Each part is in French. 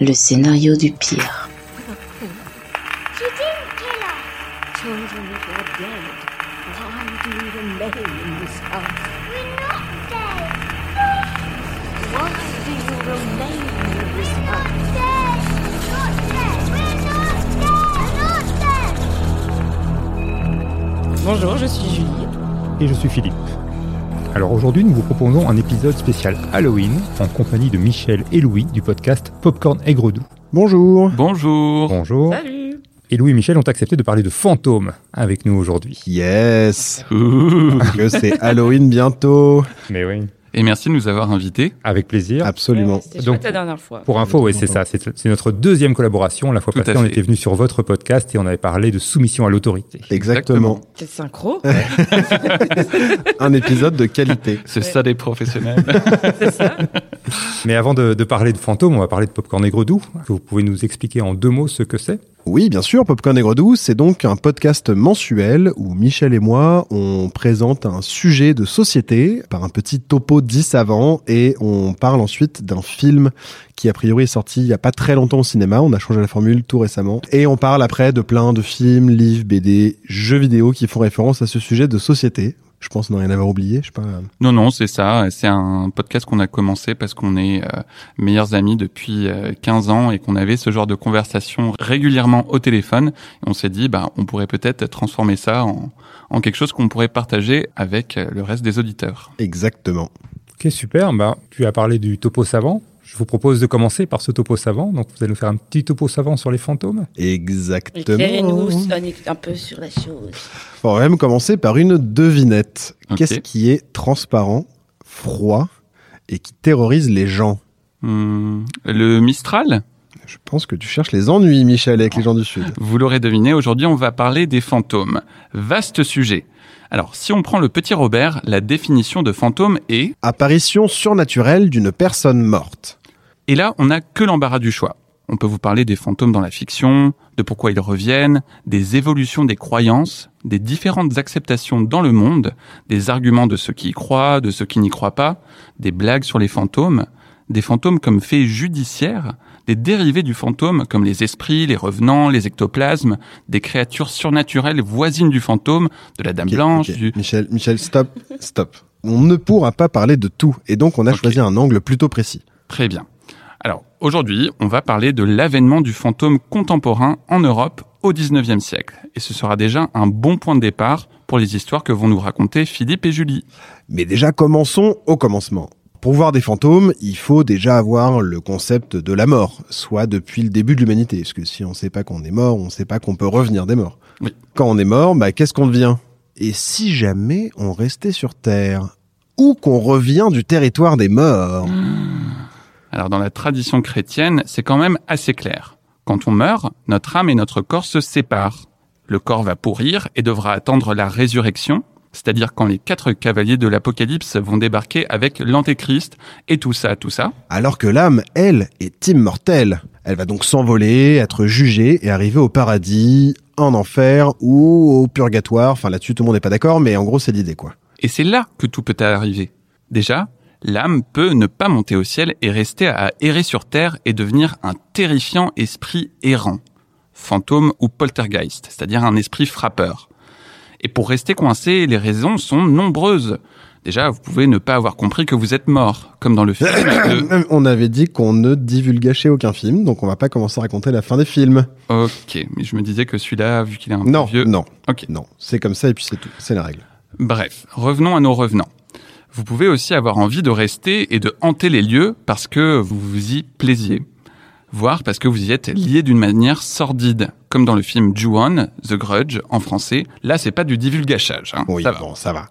Le scénario du pire. She didn't kill us. Children, if you're dead, why do you remain in this house? We're not dead. Why do you remain in this house? Dead. Not dead. We're not dead. We're not dead. Bonjour, je suis Julie. et je suis Philippe. Alors aujourd'hui, nous vous proposons un épisode spécial Halloween en compagnie de Michel et Louis du podcast Popcorn Aigre Doux. Bonjour. Bonjour. Bonjour. Salut. Et Louis et Michel ont accepté de parler de fantômes avec nous aujourd'hui. Yes. Ouh. Que c'est Halloween bientôt. Mais oui. Et merci de nous avoir invités. Avec plaisir. Absolument. Ouais, Donc, la dernière fois. Pour info, oui, c'est ça. C'est notre deuxième collaboration. La fois Tout passée, on était venu sur votre podcast et on avait parlé de soumission à l'autorité. Exactement. Quel synchro. Un épisode de qualité. C'est ça des professionnels. C'est ça. Mais avant de, de parler de fantômes, on va parler de Popcorn Aigre Doux. Vous pouvez nous expliquer en deux mots ce que c'est? Oui, bien sûr, Popcorn Aigre Doux, c'est donc un podcast mensuel où Michel et moi, on présente un sujet de société par un petit topo 10 avant et on parle ensuite d'un film qui a priori est sorti il y a pas très longtemps au cinéma, on a changé la formule tout récemment et on parle après de plein de films, livres, BD, jeux vidéo qui font référence à ce sujet de société. Je pense ne rien avoir oublié, je sais pas. non, non, c'est ça. C'est un podcast qu'on a commencé parce qu'on est euh, meilleurs amis depuis euh, 15 ans et qu'on avait ce genre de conversation régulièrement au téléphone. Et on s'est dit, bah, on pourrait peut-être transformer ça en, en quelque chose qu'on pourrait partager avec euh, le reste des auditeurs. Exactement. Ok, super. Bah, tu as parlé du topo savant. Je vous propose de commencer par ce topo savant. Donc, vous allez nous faire un petit topo savant sur les fantômes. Exactement. Éclairez-nous un peu sur la chose. On va même commencer par une devinette. Qu'est-ce qui est transparent, froid et qui terrorise les gens Hum, le Mistral? Je pense que tu cherches les ennuis, Michel, avec les gens du Sud. Vous l'aurez deviné, aujourd'hui on va parler des fantômes. Vaste sujet. Alors, si on prend le petit Robert, la définition de fantôme est, Apparition surnaturelle d'une personne morte. Et là on n'a que l'embarras du choix. On peut vous parler des fantômes dans la fiction, de pourquoi ils reviennent, des évolutions des croyances, des différentes acceptations dans le monde, des arguments de ceux qui y croient, de ceux qui n'y croient pas, des blagues sur les fantômes, des fantômes comme faits judiciaires, des dérivés du fantôme comme les esprits, les revenants, les ectoplasmes, des créatures surnaturelles voisines du fantôme, de la Dame Blanche, du... Michel, Michel, stop, stop. On ne pourra pas parler de tout, et donc on a choisi un angle plutôt précis. Très bien. Alors, aujourd'hui, on va parler de l'avènement du fantôme contemporain en Europe au 19e siècle. Et ce sera déjà un bon point de départ pour les histoires que vont nous raconter Philippe et Julie. Mais déjà, commençons au commencement. Pour voir des fantômes, il faut déjà avoir le concept de la mort, soit depuis le début de l'humanité. Parce que si on ne sait pas qu'on est mort, on ne sait pas qu'on peut revenir des morts. Oui. Quand on est mort, bah, qu'est-ce qu'on devient? Et si jamais on restait sur Terre Ou qu'on revient du territoire des morts? Alors, dans la tradition chrétienne, c'est quand même assez clair. Quand on meurt, notre âme et notre corps se séparent. Le corps va pourrir et devra attendre la résurrection, c'est-à-dire quand les quatre cavaliers de l'Apocalypse vont débarquer avec l'Antéchrist et tout ça, tout ça. Alors que l'âme, elle, est immortelle. Elle va donc s'envoler, être jugée et arriver au paradis, en enfer ou au purgatoire. Enfin là-dessus tout le monde n'est pas d'accord, mais en gros c'est l'idée quoi. Et c'est là que tout peut arriver. Déjà, l'âme peut ne pas monter au ciel et rester à errer sur terre et devenir un terrifiant esprit errant, fantôme ou poltergeist, c'est-à-dire un esprit frappeur. Et pour rester coincé, les raisons sont nombreuses. Déjà, vous pouvez ne pas avoir compris que vous êtes mort, comme dans le film. de- On avait dit qu'on ne divulgachait aucun film, donc on va pas commencer à raconter la fin des films. Ok, mais je me disais que celui-là, vu qu'il est un Non, peu vieux... non, Ok. non. C'est comme ça et puis c'est tout. C'est la règle. Bref, revenons à nos revenants. Vous pouvez aussi avoir envie de rester et de hanter les lieux parce que vous vous y plaisiez. Voire parce que vous y êtes lié d'une manière sordide. Comme dans le film Ju-On, The Grudge, en français. Là, c'est pas du divulgachage. Hein. Oui, Ça va. bon, ça va.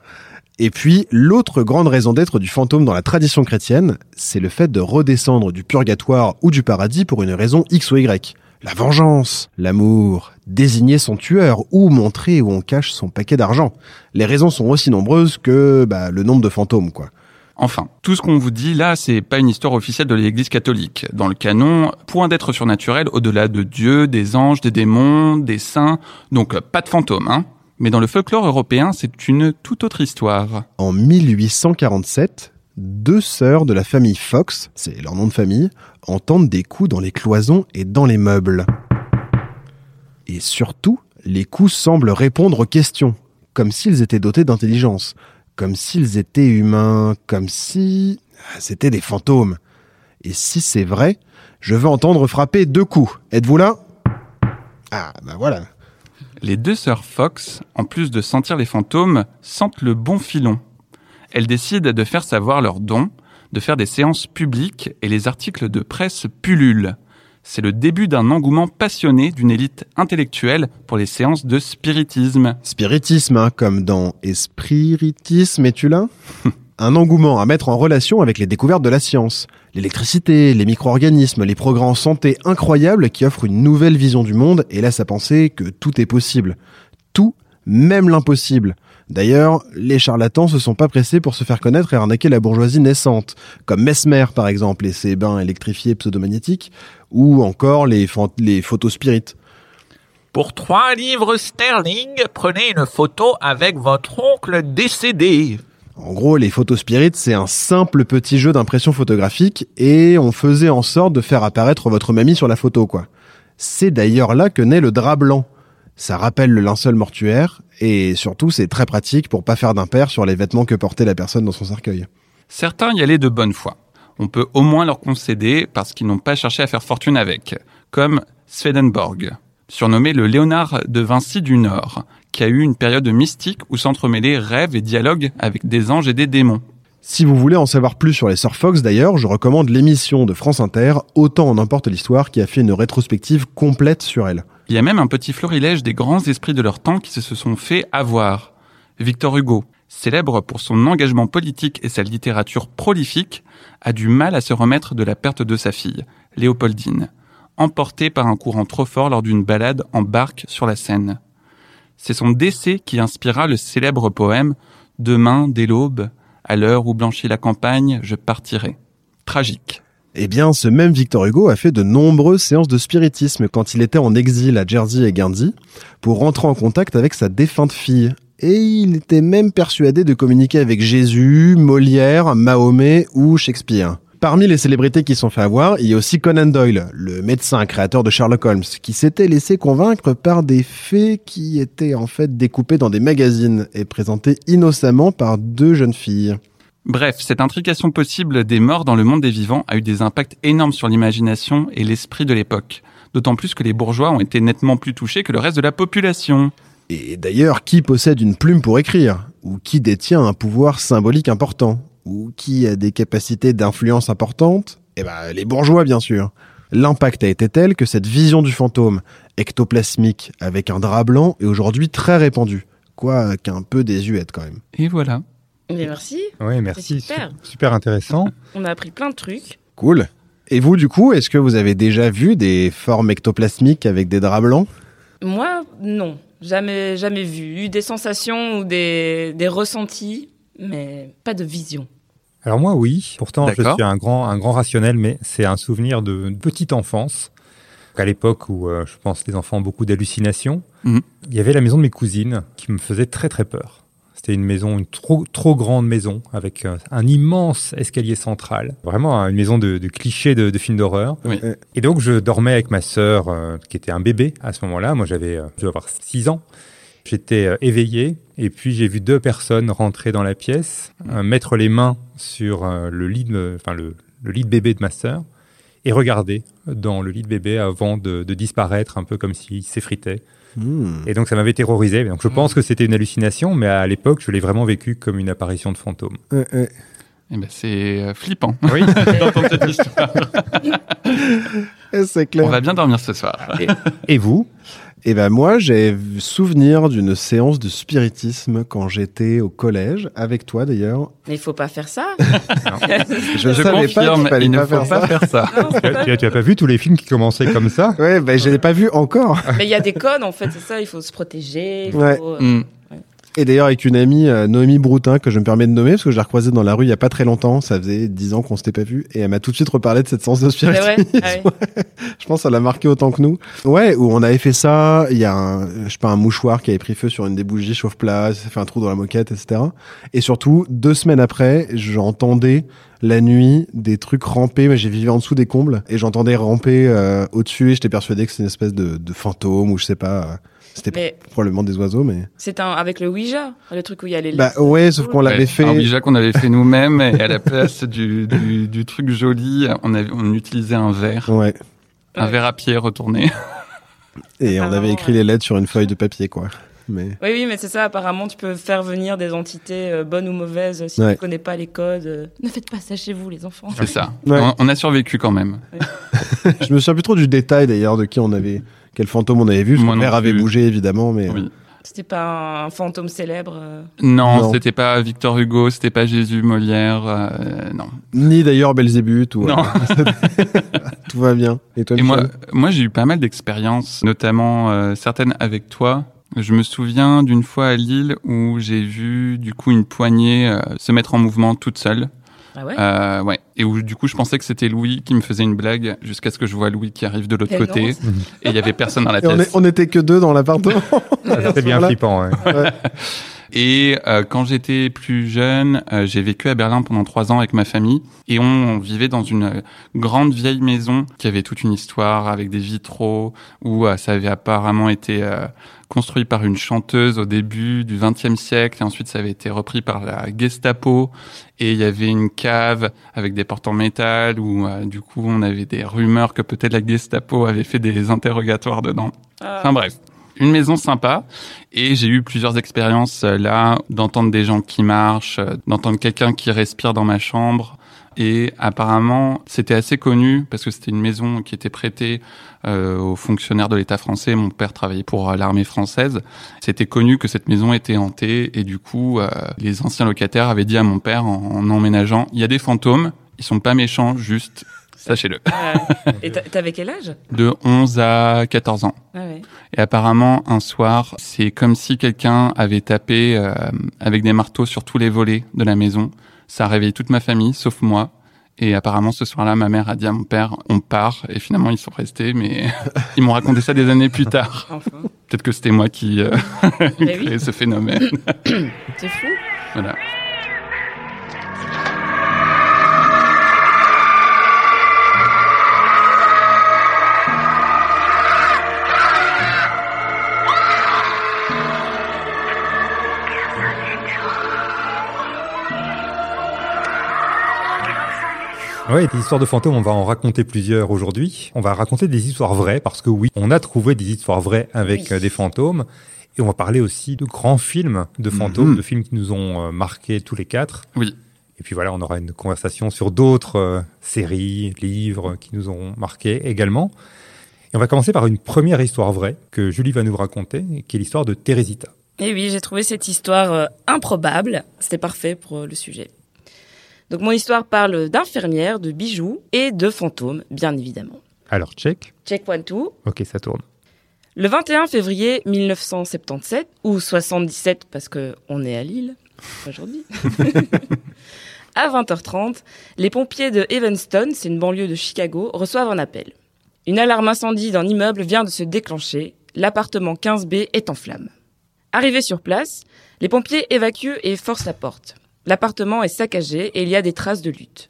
Et puis, l'autre grande raison d'être du fantôme dans la tradition chrétienne, c'est le fait de redescendre du purgatoire ou du paradis pour une raison X ou Y. La vengeance, l'amour, désigner son tueur ou montrer où on cache son paquet d'argent. Les raisons sont aussi nombreuses que bah, le nombre de fantômes, quoi. Enfin, tout ce qu'on vous dit là, c'est pas une histoire officielle de l'Église catholique. Dans le canon, point d'être surnaturel au-delà de Dieu, des anges, des démons, des saints, donc pas de fantômes, hein. Mais dans le folklore européen, c'est une toute autre histoire. En 1847, deux sœurs de la famille Fox, c'est leur nom de famille, entendent des coups dans les cloisons et dans les meubles. Et surtout, les coups semblent répondre aux questions, comme s'ils étaient dotés d'intelligence, comme s'ils étaient humains, comme si ah, c'était des fantômes. Et si c'est vrai, je veux entendre frapper deux coups. Êtes-vous là? Ah, bah voilà. Les deux sœurs Fox, en plus de sentir les fantômes, sentent le bon filon. Elles décident de faire savoir leurs dons, de faire des séances publiques et les articles de presse pullulent. C'est le début d'un engouement passionné d'une élite intellectuelle pour les séances de spiritisme. Spiritisme, hein, comme dans Espiritisme, es-tu là? Un engouement à mettre en relation avec les découvertes de la science. L'électricité, les micro-organismes, les progrès en santé incroyables qui offrent une nouvelle vision du monde et laissent à penser que tout est possible. Tout, même l'impossible. D'ailleurs, les charlatans se sont pas pressés pour se faire connaître et arnaquer la bourgeoisie naissante, comme Mesmer par exemple et ses bains électrifiés pseudomagnétiques, ou encore les, photos spirites. Pour trois livres sterling, prenez une photo avec votre oncle décédé. En gros, les photos spirites, c'est un simple petit jeu d'impression photographique et on faisait en sorte de faire apparaître votre mamie sur la photo, quoi. C'est d'ailleurs là que naît le drap blanc. Ça rappelle le linceul mortuaire et surtout c'est très pratique pour pas faire d'impair sur les vêtements que portait la personne dans son cercueil. Certains y allaient de bonne foi. On peut au moins leur concéder parce qu'ils n'ont pas cherché à faire fortune avec, comme Swedenborg, surnommé le Léonard de Vinci du Nord, qui a eu une période mystique où s'entremêlaient rêves et dialogues avec des anges et des démons. Si vous voulez en savoir plus sur les Sœurs Fox d'ailleurs, je recommande l'émission de France Inter Autant en emporte l'histoire qui a fait une rétrospective complète sur elle. Il y a même un petit florilège des grands esprits de leur temps qui se sont fait avoir. Victor Hugo, célèbre pour son engagement politique et sa littérature prolifique, a du mal à se remettre de la perte de sa fille, Léopoldine, emportée par un courant trop fort lors d'une balade en barque sur la Seine. C'est son décès qui inspira le célèbre poème Demain, dès l'aube, à l'heure où blanchit la campagne, je partirai. Tragique. Eh bien, ce même Victor Hugo a fait de nombreuses séances de spiritisme quand il était en exil à Jersey et Guernsey pour rentrer en contact avec sa défunte fille. Et il était même persuadé de communiquer avec Jésus, Molière, Mahomet ou Shakespeare. Parmi les célébrités qui sont fait avoir, il y a aussi Conan Doyle, le médecin créateur de Sherlock Holmes, qui s'était laissé convaincre par des faits qui étaient en fait découpés dans des magazines et présentés innocemment par deux jeunes filles. Bref, cette intrication possible des morts dans le monde des vivants a eu des impacts énormes sur l'imagination et l'esprit de l'époque. D'autant plus que les bourgeois ont été nettement plus touchés que le reste de la population. Et d'ailleurs, qui possède une plume pour écrire? Ou qui détient un pouvoir symbolique important? Ou qui a des capacités d'influence importantes? Eh ben, les bourgeois, bien sûr. L'impact a été tel que cette vision du fantôme, ectoplasmique, avec un drap blanc, est aujourd'hui très répandue. Quoi qu'un peu désuète quand même. Et voilà. Mais merci, Oui, merci. Super. Su- super intéressant. on a appris plein de trucs. Cool. Et vous, du coup, est-ce que vous avez déjà vu des formes ectoplasmiques avec des draps blancs? Moi, non. Jamais, jamais vu. Eu des sensations ou des, des ressentis, mais pas de vision. Alors moi, oui. Pourtant, je suis un grand, un grand rationnel, mais c'est un souvenir de petite enfance. À l'époque où euh, je pense les enfants ont beaucoup d'hallucinations, Mhm. il y avait la maison de mes cousines qui me faisait très très peur. C'était une maison, une trop trop grande maison avec euh, un immense escalier central, vraiment une maison de, de clichés de, de films d'horreur. Oui. Et donc je dormais avec ma sœur euh, qui était un bébé à ce moment-là. Moi j'avais, euh, je avoir 6 ans. J'étais euh, éveillé et puis j'ai vu deux personnes rentrer dans la pièce, mettre les mains sur euh, le lit, de, enfin le, le lit de bébé de ma sœur et regarder dans le lit de bébé avant de, de disparaître, un peu comme s'il s'effritait. Hmm. Et donc ça m'avait terrorisé. Donc je pense que c'était une hallucination, mais à l'époque je l'ai vraiment vécu comme une apparition de fantôme. Euh, euh. Eh ben, c'est euh, flippant Oui. d'entendre cette histoire. Eh, C'est clair. On va bien dormir ce soir. Et vous? Eh ben moi, j'ai souvenir d'une séance de spiritisme quand j'étais au collège, avec toi d'ailleurs. Mais il faut pas faire ça. Je, Je savais pas confirme, qu'il fallait il ne pas faut faire pas ça. faire ça. Non, tu, pas- as, tu as- tu as pas vu tous les films qui commençaient comme ça Ouais, ben je l'ai pas vu encore. Mais il y a des codes, en fait, c'est ça. Il faut se protéger. il faut- Ouais. Hmm. Et d'ailleurs avec une amie, euh, Noémie Broutin, que je me permets de nommer, parce que je l'ai recroisée dans la rue il y a pas très longtemps, ça faisait dix ans qu'on s'était pas vu, et elle m'a tout de suite reparlé de cette séance de C'est spiritisme. Ah ouais. Je pense que ça l'a marqué autant que nous. Ouais, où on avait fait ça, il y a un, je sais pas, un mouchoir qui avait pris feu sur une des bougies chauffe-plat, ça fait un trou dans la moquette, etc. Et surtout, deux semaines après, j'entendais la nuit des trucs ramper, mais j'ai vécu en dessous des combles, et j'entendais ramper euh, au-dessus, et j'étais persuadé que c'était une espèce de, de fantôme, ou je sais pas, euh, c'était Mais probablement des oiseaux, mais... c'est un avec le Ouija, le truc où il y a les. Bah ouais, sauf qu'on l'avait fait... Un Ouija qu'on avait fait nous-mêmes et à la place du, du, du truc joli, on, avait, on utilisait un verre, Ouais. un Ouais. verre à pied retourné. Et on avait écrit les lettres sur une feuille de papier, quoi. Mais... Oui, oui, mais c'est ça. Apparemment, tu peux faire venir des entités euh, bonnes ou mauvaises si Ouais. tu connais pas les codes. euh. Ne faites pas ça chez vous, les enfants. C'est ça. Ouais. On, on a survécu quand même. je me souviens plus trop du détail, d'ailleurs, de qui on avait... Quel fantôme on avait vu, non verre avait bougé, évidemment, mais... Oui. C'était pas un fantôme célèbre. euh. Non, Non. c'était pas Victor Hugo, c'était pas Jésus Molière, euh, non. Ni d'ailleurs Belzébuth, ou... Non. Tout va bien. Et toi, Et moi, moi j'ai eu pas mal d'expériences, notamment euh, certaines avec toi. Je me souviens d'une fois à Lille où j'ai vu du coup une poignée euh, se mettre en mouvement toute seule. Ah ouais. Euh, ouais. Et où du coup je pensais que c'était Louis qui me faisait une blague jusqu'à ce que je vois Louis qui arrive de l'autre côté non. et il y avait personne dans la Et on, pièce. est- on était que deux dans l'appartement. C'était bien flippant. ouais. Et euh, quand j'étais plus jeune, euh, j'ai vécu à Berlin pendant trois ans avec ma famille et on vivait dans une euh, grande vieille maison qui avait toute une histoire avec des vitraux où euh, ça avait apparemment été euh, construit par une chanteuse au début du XXe siècle et ensuite ça avait été repris par la Gestapo et il y avait une cave avec des portes en métal où euh, du coup on avait des rumeurs que peut-être la Gestapo avait fait des interrogatoires dedans. Ah. Enfin bref, une maison sympa. Et j'ai eu plusieurs expériences euh, là, d'entendre des gens qui marchent, euh, d'entendre quelqu'un qui respire dans ma chambre. Et apparemment, c'était assez connu parce que c'était une maison qui était prêtée euh, aux fonctionnaires de l'État français. Mon père travaillait pour euh, l'armée française. C'était connu que cette maison était hantée et du coup, euh, les anciens locataires avaient dit à mon père en, en emménageant, il y a des fantômes, ils sont pas méchants, juste sachez-le. Ouais. Et t'a- t'avais quel âge? De 11 à 14 ans. Ah ouais. Et apparemment, un soir, c'est comme si quelqu'un avait tapé euh, avec des marteaux sur tous les volets de la maison. Ça a réveillé toute ma famille, sauf moi. Et apparemment, ce soir-là, ma mère a dit à mon père, on part. Et finalement, ils sont restés, mais ils m'ont raconté ça des années plus tard. Enfin, Peut-être que c'était moi qui euh, oui. créé ce phénomène. c'est fou. voilà. Ouais, des histoires de fantômes, on va en raconter plusieurs aujourd'hui. On va raconter des histoires vraies parce que oui, on a trouvé des histoires vraies avec Oui. euh, des fantômes. Et on va parler aussi de grands films de fantômes, Mhm. de films qui nous ont euh, marqués tous les quatre. Oui. Et puis voilà, on aura une conversation sur d'autres euh, séries, livres qui nous ont marqués également. Et on va commencer par une première histoire vraie que Julie va nous raconter, qui est l'histoire de Teresita. Et oui, j'ai trouvé cette histoire euh, improbable. C'était parfait pour euh, le sujet. Donc mon histoire parle d'infirmières, de bijoux et de fantômes, bien évidemment. Alors, check. Check one two. Ok, ça tourne. Le 21 février 1977, ou 77 parce que on est à Lille aujourd'hui, à 20h30, les pompiers de Evanston, c'est une banlieue de Chicago, reçoivent un appel. Une alarme incendie d'un immeuble vient de se déclencher. L'appartement 15B est en flammes. Arrivés sur place, les pompiers évacuent et forcent la porte. L'appartement est saccagé et il y a des traces de lutte.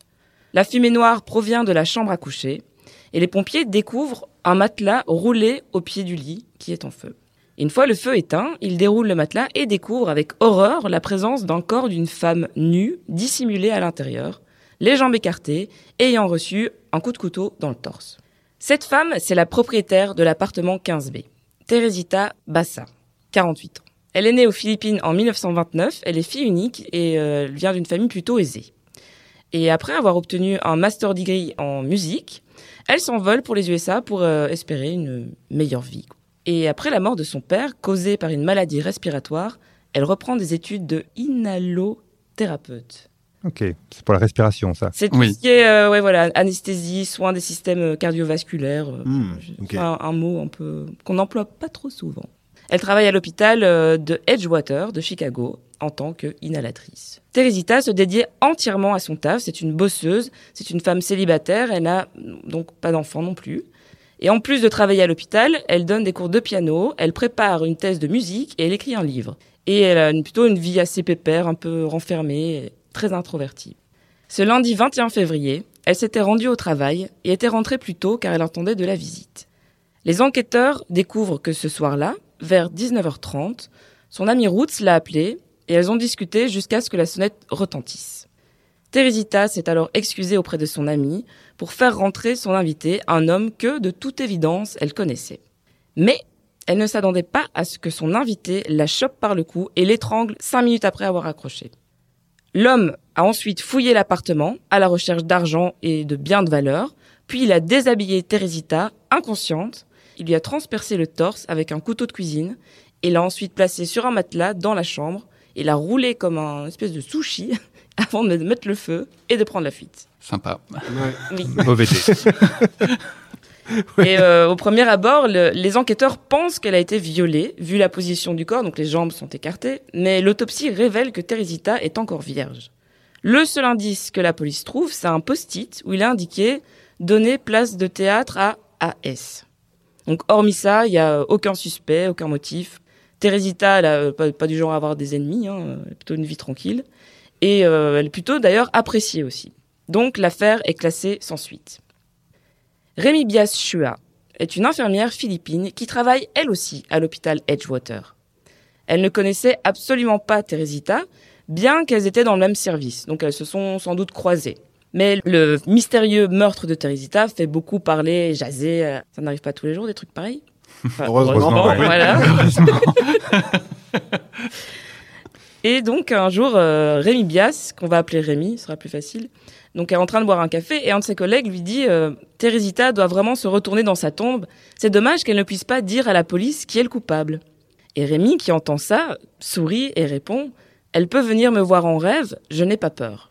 La fumée noire provient de la chambre à coucher et les pompiers découvrent un matelas roulé au pied du lit qui est en feu. Une fois le feu éteint, ils déroulent le matelas et découvrent avec horreur la présence d'un corps d'une femme nue, dissimulée à l'intérieur, les jambes écartées, ayant reçu un coup de couteau dans le torse. Cette femme, c'est la propriétaire de l'appartement 15B, Teresita Bassa, 48 ans. Elle est née aux Philippines en 1929, elle est fille unique et euh, elle vient d'une famille plutôt aisée. Et après avoir obtenu un master degree en musique, elle s'envole pour les USA pour euh, espérer une meilleure vie. Et après la mort de son père, causée par une maladie respiratoire, elle reprend des études de inhalothérapeute. Ok, c'est pour la respiration, ça. C'est tout Oui. ce qui est euh, ouais, voilà, anesthésie, soins des systèmes cardiovasculaires. euh, Hmm, un mot un peu qu'on n'emploie pas trop souvent. Elle travaille à l'hôpital euh, de Edgewater de Chicago en tant qu'inhalatrice. Teresita se dédiait entièrement à son taf. C'est une bosseuse, c'est une femme célibataire. Elle n'a donc pas d'enfant non plus. Et en plus de travailler à l'hôpital, elle donne des cours de piano, elle prépare une thèse de musique et elle écrit un livre. Et elle a plutôt une vie assez pépère, un peu renfermée, très introvertie. Ce lundi 21 février, elle s'était rendue au travail et était rentrée plus tôt car elle attendait de la visite. Les enquêteurs découvrent que ce soir-là, vers 19h30, son amie Roots l'a appelée et elles ont discuté jusqu'à ce que la sonnette retentisse. Teresita s'est alors excusée auprès de son amie pour faire rentrer son invité, un homme que, de toute évidence, elle connaissait. Mais elle ne s'attendait pas à ce que son invité la chope par le cou et l'étrangle cinq minutes après avoir accroché. L'homme a ensuite fouillé l'appartement à la recherche d'argent et de biens de valeur, puis il a déshabillé Teresita, inconsciente, il lui a transpercé le torse avec un couteau de cuisine et l'a ensuite placée sur un matelas dans la chambre et l'a roulée comme un espèce de sushi avant de mettre le feu et de prendre la fuite. Sympa. Oui. Mauvais dé. Et euh, au premier abord, le- les enquêteurs pensent qu'elle a été violée, vu la position du corps, donc les jambes sont écartées, mais l'autopsie révèle que Teresita est encore vierge. Le seul indice que la police trouve, c'est un post-it où il est indiqué « Donner place de théâtre à AS ». Donc hormis ça, il n'y a aucun suspect, aucun motif. Teresita, elle a euh, pas, du genre à avoir des ennemis, hein, elle a plutôt une vie tranquille. Et euh, elle est plutôt d'ailleurs appréciée aussi. Donc l'affaire est classée sans suite. Rémi Bias Chua est une infirmière philippine qui travaille elle aussi à l'hôpital Edgewater. Elle ne connaissait absolument pas Teresita, bien qu'elles étaient dans le même service, donc elles se sont sans doute croisées. Mais le mystérieux meurtre de Teresita fait beaucoup parler, jaser. euh, Ça n'arrive pas tous les jours des trucs pareils. Enfin, Heureusement, voilà. Et donc un jour, euh, Rémi Bias, qu'on va appeler Rémi, ce sera plus facile, donc est en train de boire un café et un de ses collègues lui dit euh, Teresita doit vraiment se retourner dans sa tombe. C'est dommage qu'elle ne puisse pas dire à la police qui est le coupable. Et Rémi, qui entend ça, sourit et répond Elle peut venir me voir en rêve, je n'ai pas peur.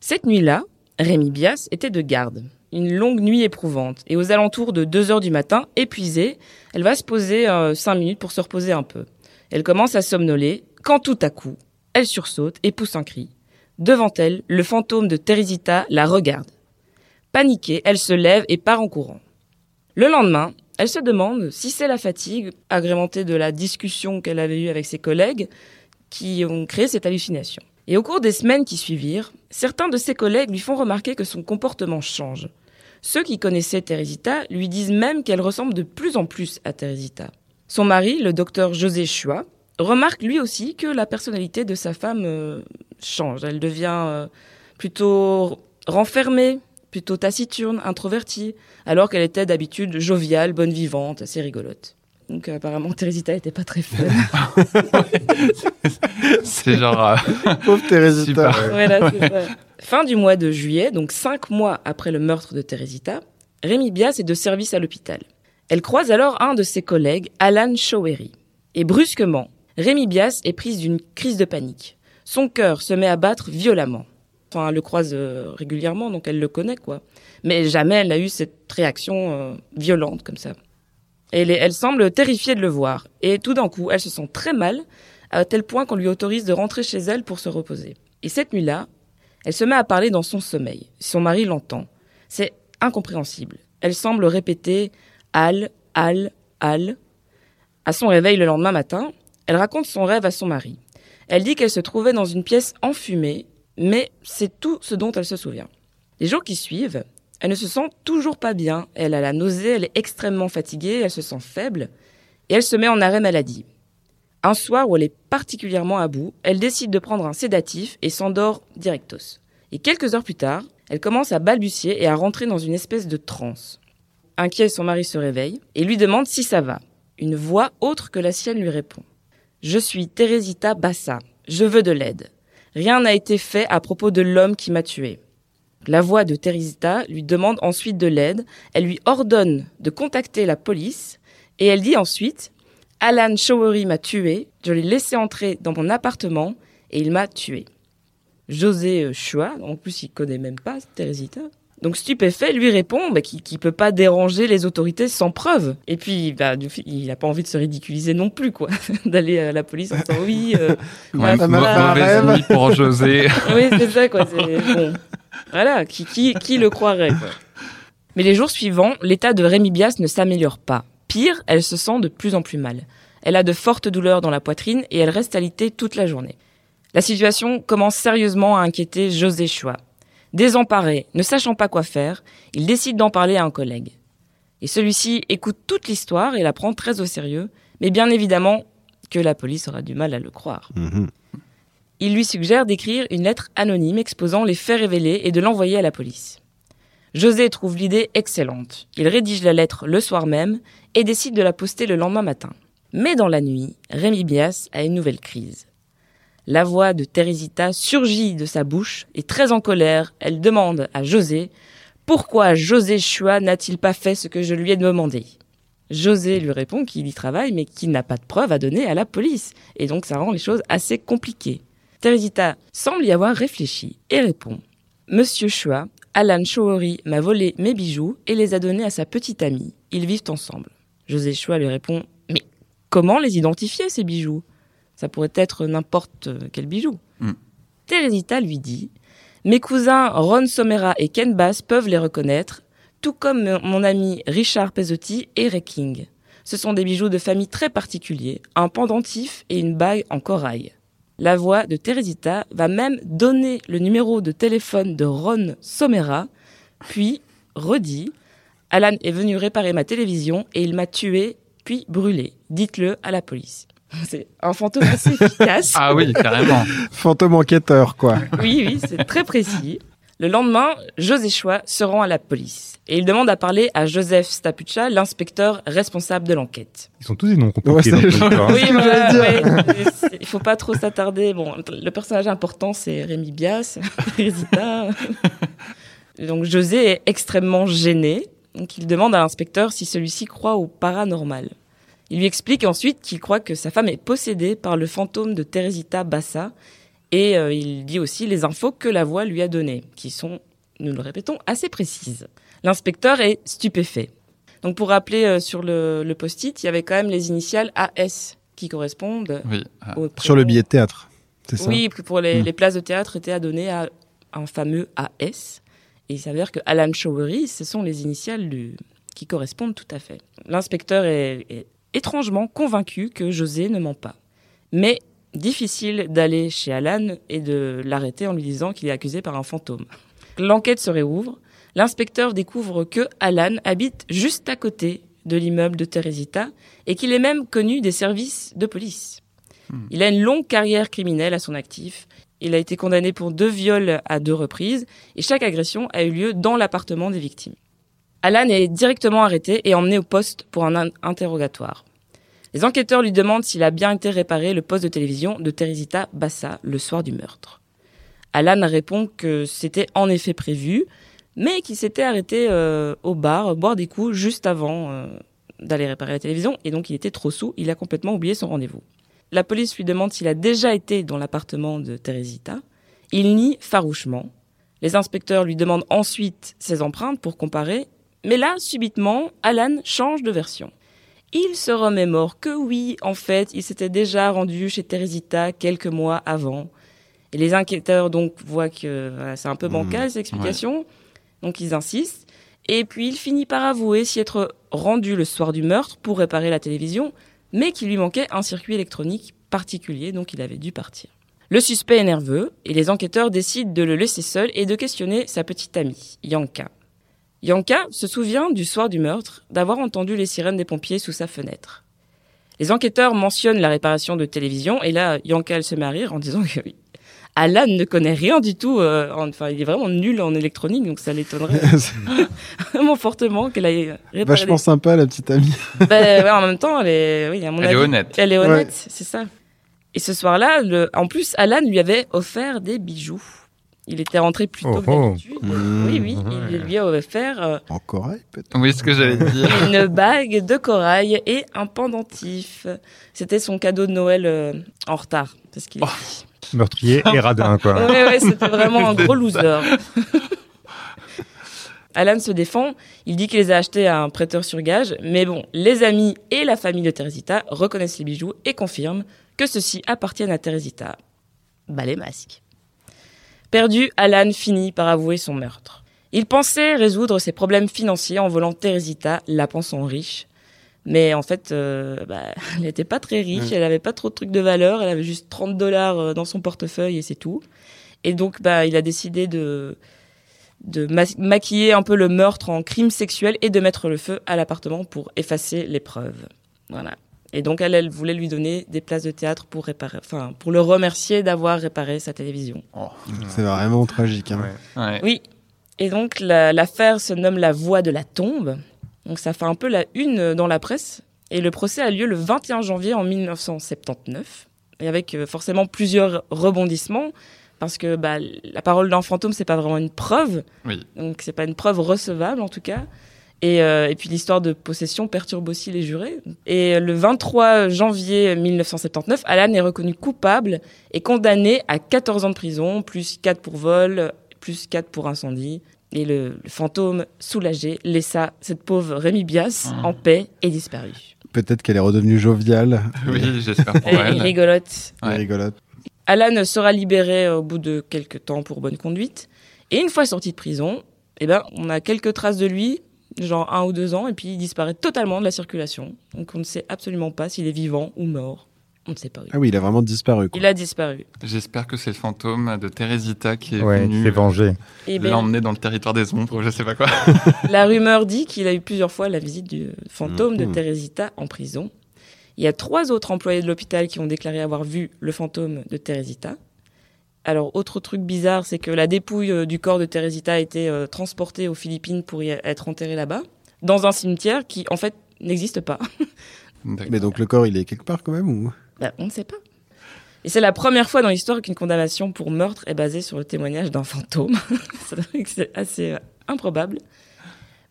Cette nuit-là, Rémi Bias était de garde. Une longue nuit éprouvante. Et aux alentours de 2 heures du matin, épuisée, elle va se poser euh, 5 minutes pour se reposer un peu. Elle commence à somnoler, quand tout à coup, elle sursaute et pousse un cri. Devant elle, le fantôme de Teresita la regarde. Paniquée, elle se lève et part en courant. Le lendemain, elle se demande si c'est la fatigue, agrémentée de la discussion qu'elle avait eue avec ses collègues, qui ont créé cette hallucination. Et au cours des semaines qui suivirent, certains de ses collègues lui font remarquer que son comportement change. Ceux qui connaissaient Teresita lui disent même qu'elle ressemble de plus en plus à Teresita. Son mari, le docteur José Chua, remarque lui aussi que la personnalité de sa femme euh, change. Elle devient euh, plutôt renfermée, plutôt taciturne, introvertie, alors qu'elle était d'habitude joviale, bonne vivante, assez rigolote. Donc euh, apparemment, Teresita n'était pas très fun. C'est genre. euh, Pauvre Teresita. Voilà. Fin du mois de juillet, donc cinq mois après le meurtre de Teresita, Rémi Bias est de service à l'hôpital. Elle croise alors un de ses collègues, Alan Showery. Et brusquement, Rémi Bias est prise d'une crise de panique. Son cœur se met à battre violemment. Enfin, elle le croise euh, régulièrement, donc elle le connaît, quoi. Mais jamais elle n'a eu cette réaction euh, violente comme ça. Elle, semble terrifiée de le voir. Et tout d'un coup, elle se sent très mal, à tel point qu'on lui autorise de rentrer chez elle pour se reposer. Et cette nuit-là, elle se met à parler dans son sommeil. Son mari l'entend. C'est incompréhensible. Elle semble répéter Al, Al, Al. À son réveil le lendemain matin, elle raconte son rêve à son mari. Elle dit qu'elle se trouvait dans une pièce enfumée, mais c'est tout ce dont elle se souvient. Les jours qui suivent, elle ne se sent toujours pas bien. Elle a la nausée, elle est extrêmement fatiguée, elle se sent faible, et elle se met en arrêt maladie. Un soir où elle est particulièrement à bout, elle décide de prendre un sédatif et s'endort directos. Et quelques heures plus tard, elle commence à balbutier et à rentrer dans une espèce de transe. Inquiet, son mari se réveille et lui demande si ça va. Une voix autre que la sienne lui répond. Je suis Teresita Bassa. Je veux de l'aide. Rien n'a été fait à propos de l'homme qui m'a tué. La voix de Teresita lui demande ensuite de l'aide. Elle lui ordonne de contacter la police et elle dit ensuite Alan Showery m'a tué, je l'ai laissé entrer dans mon appartement et il m'a tué. José euh, Chua, en plus il connaît même pas Teresita, donc stupéfait, lui répond bah, qu'il ne peut pas déranger les autorités sans preuve. Et puis bah, il n'a pas envie de se ridiculiser non plus, quoi, d'aller à la police en disant oui. euh, rêve. nuit pour José. oui, c'est ça, quoi. Bon. Voilà, qui, qui, qui le croirait, quoi. Mais les jours suivants, l'état de Rémi Bias ne s'améliore pas. Pire, elle se sent de plus en plus mal. Elle a de fortes douleurs dans la poitrine et elle reste alitée toute la journée. La situation commence sérieusement à inquiéter José Chua. Désemparé, ne sachant pas quoi faire, il décide d'en parler à un collègue. Et celui-ci écoute toute l'histoire et la prend très au sérieux, mais bien évidemment que la police aura du mal à le croire. Mhm. Il lui suggère d'écrire une lettre anonyme exposant les faits révélés et de l'envoyer à la police. José trouve l'idée excellente. Il rédige la lettre le soir même et décide de la poster le lendemain matin. Mais dans la nuit, Rémi Bias a une nouvelle crise. La voix de Teresita surgit de sa bouche et très en colère, elle demande à José pourquoi José Chua n'a-t-il pas fait ce que je lui ai demandé? José lui répond qu'il y travaille mais qu'il n'a pas de preuves à donner à la police et donc ça rend les choses assez compliquées. Teresita semble y avoir réfléchi et répond Monsieur Chua, Alan Shoori m'a volé mes bijoux et les a donnés à sa petite amie. Ils vivent ensemble. José Chua lui répond Mais comment les identifier ces bijoux? Ça pourrait être n'importe quel bijou. Hmm. Teresita lui dit Mes cousins Ron Somera et Ken Bass peuvent les reconnaître, tout comme mon- mon ami Richard Pezzotti et Ray King. Ce sont des bijoux de famille très particuliers, un pendentif et une bague en corail. La voix de Teresita va même donner le numéro de téléphone de Ron Somera, puis redit Alan est venu réparer ma télévision et il m'a tué, puis brûlé. Dites-le à la police. C'est un fantôme assez efficace. Ah oui, carrément. Fantôme enquêteur, quoi. Oui, oui, c'est très précis. Le lendemain, José Chua se rend à la police et il demande à parler à Joseph Stapucha, l'inspecteur responsable de l'enquête. Ils sont tous des noms compliqués. Oui, voilà, ouais. Il faut pas trop s'attarder. Bon, le personnage important, c'est Rémi Bias. Donc José est extrêmement gêné. Donc il demande à l'inspecteur si celui-ci croit au paranormal. Il lui explique ensuite qu'il croit que sa femme est possédée par le fantôme de Teresita Bassa. Et euh, il dit aussi les infos que la voix lui a données, qui sont, nous le répétons, assez précises. L'inspecteur est stupéfait. Donc pour rappeler euh, sur le, le post-it, il y avait quand même les initiales AS qui correspondent Oui. ah. au Sur le billet de théâtre. C'est ça? Oui, pour les, Hmm. les places de théâtre étaient à donner à un fameux AS. Et il s'avère que Alan Showery, ce sont les initiales du... qui correspondent tout à fait. L'inspecteur est, est étrangement convaincu que José ne ment pas. Mais difficile d'aller chez Alan et de l'arrêter en lui disant qu'il est accusé par un fantôme. L'enquête se réouvre. L'inspecteur découvre que Alan habite juste à côté de l'immeuble de Teresita et qu'il est même connu des services de police. Il a une longue carrière criminelle à son actif. Il a été condamné pour deux viols à deux reprises et chaque agression a eu lieu dans l'appartement des victimes. Alan est directement arrêté et emmené au poste pour un in- interrogatoire. Les enquêteurs lui demandent s'il a bien été réparé le poste de télévision de Teresita Bassa le soir du meurtre. Alan répond que c'était en effet prévu, mais qu'il s'était arrêté euh, au bar boire des coups juste avant euh, d'aller réparer la télévision et donc il était trop sous, il a complètement oublié son rendez-vous. La police lui demande s'il a déjà été dans l'appartement de Teresita. Il nie farouchement. Les inspecteurs lui demandent ensuite ses empreintes pour comparer, mais là, subitement, Alan change de version. Il se remémore que oui, en fait, il s'était déjà rendu chez Teresita quelques mois avant. Et les enquêteurs donc voient que voilà, c'est un peu bancal cette explication, donc ils insistent. Et puis il finit par avouer s'y être rendu le soir du meurtre pour réparer la télévision, mais qu'il lui manquait un circuit électronique particulier, donc il avait dû partir. Le suspect est nerveux et les enquêteurs décident de le laisser seul et de questionner sa petite amie, Yanka. Yanka se souvient du soir du meurtre d'avoir entendu les sirènes des pompiers sous sa fenêtre. Les enquêteurs mentionnent la réparation de télévision et là, Yanka elle se met à rire en disant que oui, Alan ne connaît rien du tout, euh, en- enfin il est vraiment nul en électronique donc ça l'étonnerait vraiment fortement qu'elle ait réparé. Vachement sympa, la petite amie. Ben, ouais, en même temps, elle est, oui, à mon Elle est honnête. Elle est honnête, Ouais. c'est ça. Et ce soir-là, le... en plus, Alan lui avait offert des bijoux. Il était rentré plus tôt Oh, que oh. d'habitude. Mmh. Oui, oui, il lui a offert euh, En corail, peut-être. Oui, ce que j'allais dire. une bague de corail et un pendentif. C'était son cadeau de Noël euh, en retard. Parce qu'il Oh. Meurtrier et radin, quoi. Ouais, ouais, c'était vraiment un gros loser. Alan se défend, il dit qu'il les a achetés à un prêteur sur gage, mais bon, les amis et la famille de Teresita reconnaissent les bijoux et confirment que ceux-ci appartiennent à Teresita. Bah les masques. Perdu, Alan finit par avouer son meurtre. Il pensait résoudre ses problèmes financiers en volant Teresita, la pensant riche. Mais en fait, euh, bah, elle n'était pas très riche, elle avait pas trop de trucs de valeur, elle avait juste 30 dollars euh, dans son portefeuille et c'est tout. Et donc, bah, il a décidé de, de ma- maquiller un peu le meurtre en crime sexuel et de mettre le feu à l'appartement pour effacer les preuves. Voilà. Et donc, elle, elle voulait lui donner des places de théâtre pour réparer, enfin, pour le remercier d'avoir réparé sa télévision. C'est vraiment tragique. Hein. Ouais. Ouais. Oui. Et donc, la- l'affaire se nomme la voix de la tombe. Donc, ça fait un peu la une dans la presse. Et le procès a lieu le 21 janvier en 1979. Et avec euh, forcément plusieurs rebondissements. Parce que bah, la parole d'un fantôme, c'est pas vraiment une preuve. Oui. Donc, c'est pas une preuve recevable, en tout cas. Et, euh, et puis l'histoire de possession perturbe aussi les jurés. Et le 23 janvier 1979, Alan est reconnu coupable et condamné à 14 ans de prison, plus 4 pour vol, plus 4 pour incendie. Et le, le fantôme, soulagé, laissa cette pauvre Rémi Bias Ah. en paix et disparu. Peut-être qu'elle est redevenue joviale. Oui, j'espère pour Et, et elle. rigolote. Ouais. Rigolote. Alan sera libéré au bout de quelques temps pour bonne conduite. Et une fois sorti de prison, eh ben, on a quelques traces de lui, genre un ou deux ans, et puis il disparaît totalement de la circulation. Donc on ne sait absolument pas s'il est vivant ou mort. On ne sait pas. Ah oui, il a vraiment disparu. quoi. Il a disparu. J'espère que c'est le fantôme de Teresita qui est Ouais, il venu vengé. Et ben, l'emmener dans le territoire des ombres, je sais pas quoi. la rumeur dit qu'il a eu plusieurs fois la visite du fantôme de Mhm. Teresita en prison. Il y a trois autres employés de l'hôpital qui ont déclaré avoir vu le fantôme de Teresita. Alors, autre truc bizarre, c'est que la dépouille euh, du corps de Teresita a été euh, transportée aux Philippines pour y être enterrée là-bas, dans un cimetière qui, en fait, n'existe pas. Mais donc le corps, il est quelque part quand même ou? Ben, on ne sait pas. Et c'est la première fois dans l'histoire qu'une condamnation pour meurtre est basée sur le témoignage d'un fantôme. C'est assez euh, improbable.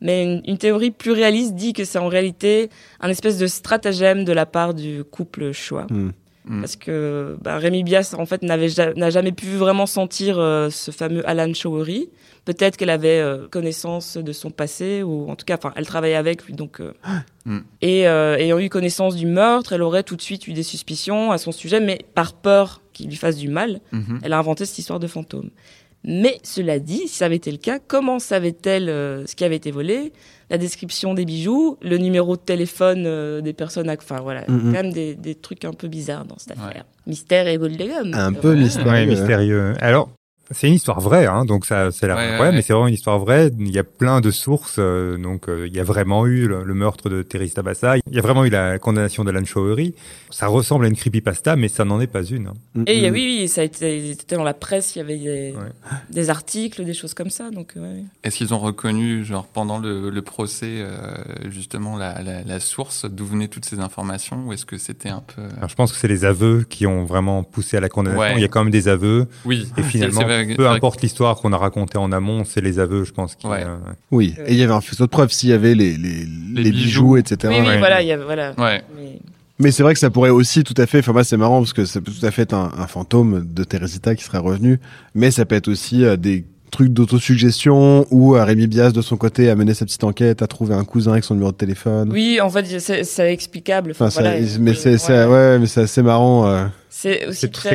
Mais une, une théorie plus réaliste dit que c'est en réalité un espèce de stratagème de la part du couple. Hmm. Hmm. Parce que bah, Rémi Bias, en fait, n'a jamais pu vraiment sentir euh, ce fameux Alan Showery. Peut-être qu'elle avait euh, connaissance de son passé, ou en tout cas, enfin, elle travaillait avec lui, donc. euh, Hmm. Et euh, ayant eu connaissance du meurtre, elle aurait tout de suite eu des suspicions à son sujet, mais par peur qu'il lui fasse du mal, Mhm. elle a inventé cette histoire de fantôme. Mais cela dit, si ça avait été le cas, comment savait-elle euh, ce qui avait été volé La description des bijoux, le numéro de téléphone euh, des personnes, à- enfin voilà, Mhm. quand même des, des trucs un peu bizarres dans cette Ouais. affaire. Mystère et boule de gomme. Un peu mystérieux. Ouais, mystérieux. Alors, c'est une histoire vraie, hein, donc ça, c'est la Ouais, ouais, ouais, ouais. mais c'est vraiment une histoire vraie. Il y a plein de sources, euh, donc euh, il y a vraiment eu le, le meurtre de Terry Tabassa, il y a vraiment eu la condamnation d'Alan Showery. Ça ressemble à une creepypasta, mais ça n'en est pas une. hein. Mm, Et mm. oui, oui, ça a été, dans la presse, il y avait des, Ouais. des articles, des choses comme ça. Donc, ouais. Est-ce qu'ils ont reconnu, genre pendant le, le procès, euh, justement la, la, la source d'où venaient toutes ces informations, ou est-ce que c'était un peu Alors, je pense que c'est les aveux qui ont vraiment poussé à la condamnation. Ouais. Il y a quand même des aveux, Oui. et finalement, Peu importe l'histoire qu'on a racontée en amont, c'est les aveux, je pense. Qui, Ouais. euh, Oui, et il y avait un faisceau de preuves s'il y avait les, les, les bijoux, bijoux. etc. oui, oui, ouais. voilà, il y a, voilà. Ouais. Mais- Mais c'est vrai que ça pourrait aussi tout à fait, enfin moi c'est marrant parce que ça peut tout à fait être un, un fantôme de Teresita qui serait revenu, mais ça peut être aussi euh, des trucs d'autosuggestion ou euh, Rémi Bias de son côté a mené sa petite enquête, a trouvé un cousin avec son numéro de téléphone. Oui, en fait, c'est, explicable. Enfin, Enfin, ça- voilà, mais c'est c'est- ouais, mais c'est assez marrant. euh. C'est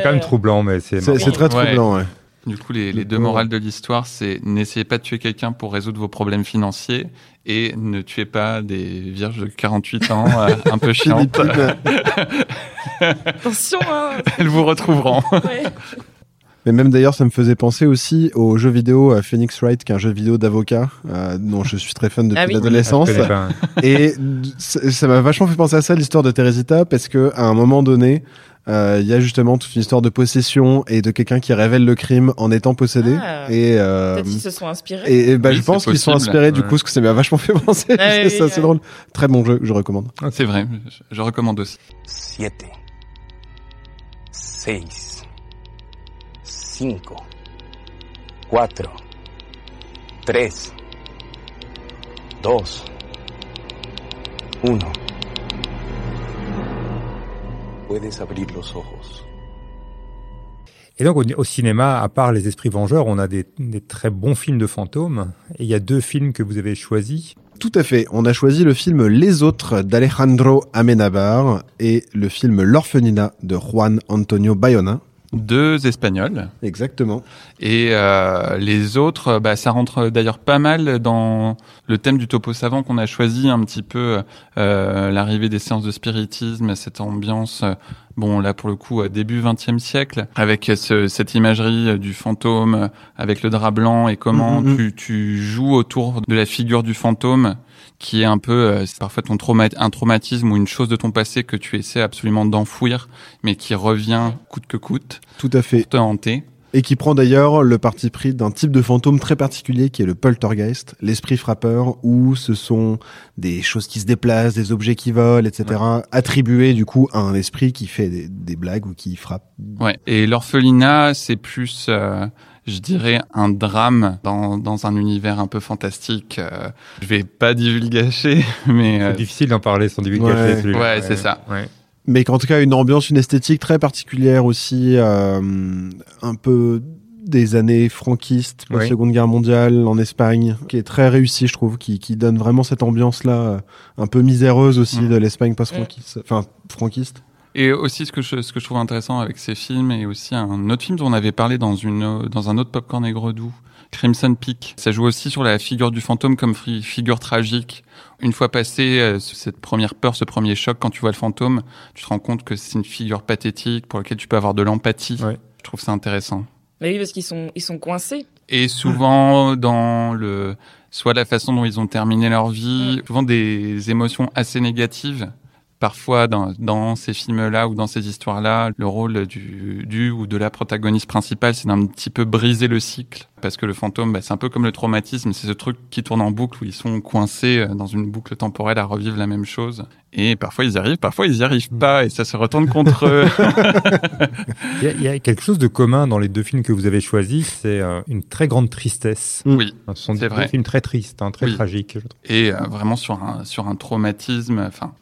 quand même troublant, mais c'est C'est très Ouais. troublant. Ouais. Du coup, les, les Le deux morales de l'histoire, c'est n'essayez pas de tuer quelqu'un pour résoudre vos problèmes financiers et ne tuez pas des vierges de 48 ans euh, un peu chiantes. Attention, hein. Elles vous retrouveront. ouais. Mais même d'ailleurs, ça me faisait penser aussi au jeu vidéo euh, Phoenix Wright, qui est un jeu vidéo d'avocat, euh, dont je suis très fan depuis Ah oui. l'adolescence. Pas. Et ça ça m'a vachement fait penser à ça, l'histoire de Teresita, parce que à un moment donné, euh, il y a justement toute une histoire de possession et de quelqu'un qui révèle le crime en étant possédé. Ah. et, euh, Peut-être qu'ils se sont inspirés. et, et bah, Oui, je pense qu'ils sont inspirés du coup, parce que ça m'a vachement fait penser. oui, c'est oui, drôle. Très bon jeu, je recommande. C'est vrai, je, je recommande aussi. siete, seis, cinco, cuatro, tres, dos, uno. Puedes abrir los ojos. Et donc, au, au cinéma, à part Les Esprits Vengeurs, on a des, des très bons films de fantômes. Et il y a deux films que vous avez choisis. Tout à fait. On a choisi le film Les Autres d'Alejandro Amenabar et le film L'Orphelinat de Juan Antonio Bayona. Deux Espagnols. Exactement. Et euh, les autres, bah, ça rentre d'ailleurs pas mal dans le thème du topo savant qu'on a choisi un petit peu euh, l'arrivée des séances de spiritisme, cette ambiance. euh, Bon, là pour le coup, euh, début XXe siècle, avec ce- cette imagerie euh, du fantôme, euh, avec le drap blanc et comment Mhm, mhm. tu, tu joues autour de la figure du fantôme, qui est un peu euh, c'est parfois ton trauma, un traumatisme ou une chose de ton passé que tu essaies absolument d'enfouir, mais qui revient coûte que coûte Tout à fait. pour te hanter. Et qui prend d'ailleurs le parti pris d'un type de fantôme très particulier qui est le poltergeist, l'esprit frappeur, où ce sont des choses qui se déplacent, des objets qui volent, etc., attribués du coup à un esprit qui fait des, des blagues ou qui frappe. Ouais. Et l'orphelinat, c'est plus, euh, je dirais, un drame dans, dans un univers un peu fantastique. Euh, je vais pas divulgacher, mais C'est euh, difficile d'en parler sans divulgacher. Ouais. celui-là. Ouais, c'est ça. Ouais. Mais qu'en tout cas, une ambiance, une esthétique très particulière aussi, euh, un peu des années franquistes, Oui. Seconde Guerre mondiale en Espagne, qui est très réussi, je trouve, qui, qui donne vraiment cette ambiance-là, euh, un peu miséreuse aussi Mm. de l'Espagne post-franquiste, enfin franquiste. Et aussi, ce que je, ce que je trouve intéressant avec ces films, et aussi un autre film dont on avait parlé dans une, dans un autre Popcorn et Gredou, Crimson Peak. Ça joue aussi sur la figure du fantôme comme figure tragique. Une fois passé euh, ce- cette première peur, ce premier choc, quand tu vois le fantôme, tu te rends compte que c'est une figure pathétique pour laquelle tu peux avoir de l'empathie. Ouais. Je trouve ça intéressant. Mais oui, parce qu'ils sont, ils sont coincés. Et souvent dans le soit la façon dont ils ont terminé leur vie, souvent des émotions assez négatives. Parfois dans, dans ces films-là ou dans ces histoires-là, le rôle du, du ou de la protagoniste principale, c'est d'un petit peu briser le cycle. Parce que le fantôme, bah, c'est un peu comme le traumatisme, c'est ce truc qui tourne en boucle où ils sont coincés euh, dans une boucle temporelle à revivre la même chose. Et parfois ils y arrivent, parfois ils y arrivent pas et ça se retourne contre eux. Il y, a, il y a quelque chose de commun dans les deux films que vous avez choisis, c'est euh, une très grande tristesse. oui. Ce sont C'est deux vrai. films très tristes, hein, très Oui. tragiques. je trouve. Et euh, vraiment sur un, sur un traumatisme, enfin,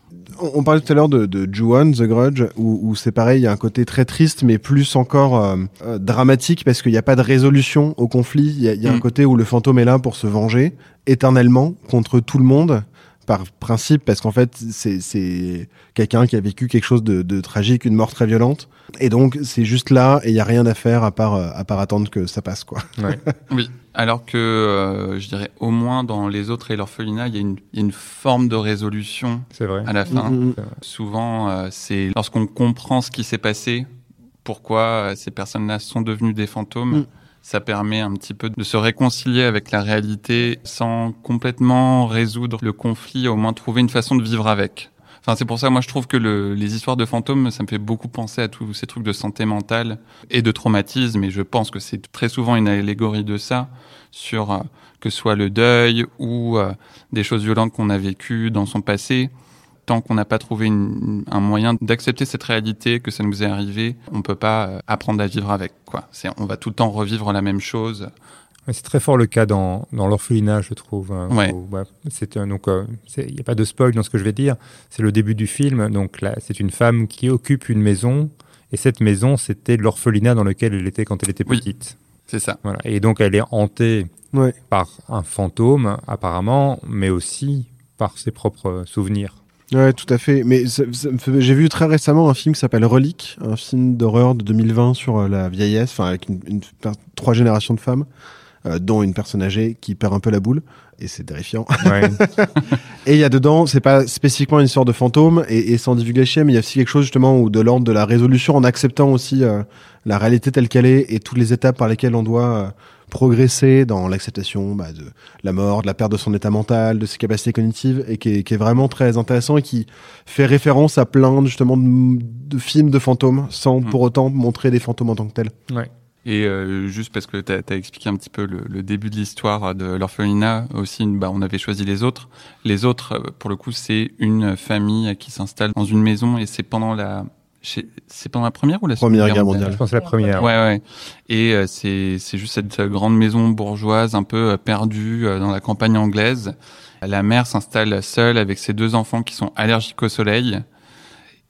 On, on parlait tout à l'heure de, de Ju-On, The Grudge, où, où c'est pareil, il y a un côté très triste, mais plus encore euh, euh, dramatique, parce qu'il n'y a pas de résolution au conflit. Il y a, y a un Mm. côté où le fantôme est là pour se venger éternellement contre tout le monde, par principe, parce qu'en fait, c'est- c'est quelqu'un qui a vécu quelque chose de, de tragique, une mort très violente. Et donc, c'est juste là, et il n'y a rien à faire à part, euh, à part attendre que ça passe, quoi. Oui, alors que euh, je dirais au moins dans les autres et l'orphelinat, il y, a une- il y a une forme de résolution C'est vrai. à la fin. Mm, mm, Souvent, euh, c'est lorsqu'on comprend ce qui s'est passé, pourquoi ces personnes-là sont devenues des fantômes. Mm. Ça permet un petit peu de se réconcilier avec la réalité sans complètement résoudre le conflit, au moins trouver une façon de vivre avec. Enfin, c'est pour ça, moi, je trouve que le- les histoires de fantômes, ça me fait beaucoup penser à tous ces trucs de santé mentale et de traumatisme. Et je pense que c'est très souvent une allégorie de ça, sur euh, que ce soit le deuil ou euh, des choses violentes qu'on a vécues dans son passé. Tant qu'on n'a pas trouvé une- un moyen d'accepter cette réalité, que ça nous est arrivé, on peut pas euh, apprendre à vivre avec. Quoi. C'est, on va tout le temps revivre la même chose. C'est très fort le cas dans, dans l'orphelinat, je trouve. hein, Ouais. où, ouais, c'est un- donc euh, il n'y a pas de spoil dans ce que je vais dire. C'est le début du film. Donc là, c'est une femme qui occupe une maison, et cette maison, c'était l'orphelinat dans lequel elle était quand elle était Oui. petite. C'est ça. Voilà. Et donc elle est hantée Ouais. par un fantôme, apparemment, mais aussi par ses propres souvenirs. Ouais, tout à fait. Mais j'ai vu très récemment un film qui s'appelle Relique, un film d'horreur de 2020 sur euh, la vieillesse, enfin avec une, une- trois générations de femmes, euh, dont une personne âgée qui perd un peu la boule, et c'est terrifiant. Ouais. Et il y a dedans, c'est pas spécifiquement une histoire de fantôme, et, et sans divulgacher, mais il y a aussi quelque chose justement où de l'ordre de la résolution, en acceptant aussi euh, la réalité telle qu'elle est et toutes les étapes par lesquelles on doit euh, progresser dans l'acceptation bah, de la mort, de la perte de son état mental, de ses capacités cognitives, et qui est, qui est vraiment très intéressant et qui fait référence à plein justement de, de films de fantômes, sans Mm. pour autant montrer des fantômes en tant que tels. Et euh, juste parce que tu as, expliqué un petit peu le, le début de l'histoire de l'orphelinat, aussi, bah, on avait choisi les autres. Les autres, euh, pour le coup, c'est une famille qui s'installe dans une maison et c'est pendant la... C'est pendant la première ou la Seconde Première guerre mondiale. Je pense que c'est la première. Ouais, ouais. Et euh, c'est c'est juste cette euh, grande maison bourgeoise un peu euh, perdue euh, dans la campagne anglaise. La mère s'installe seule avec ses deux enfants qui sont allergiques au soleil.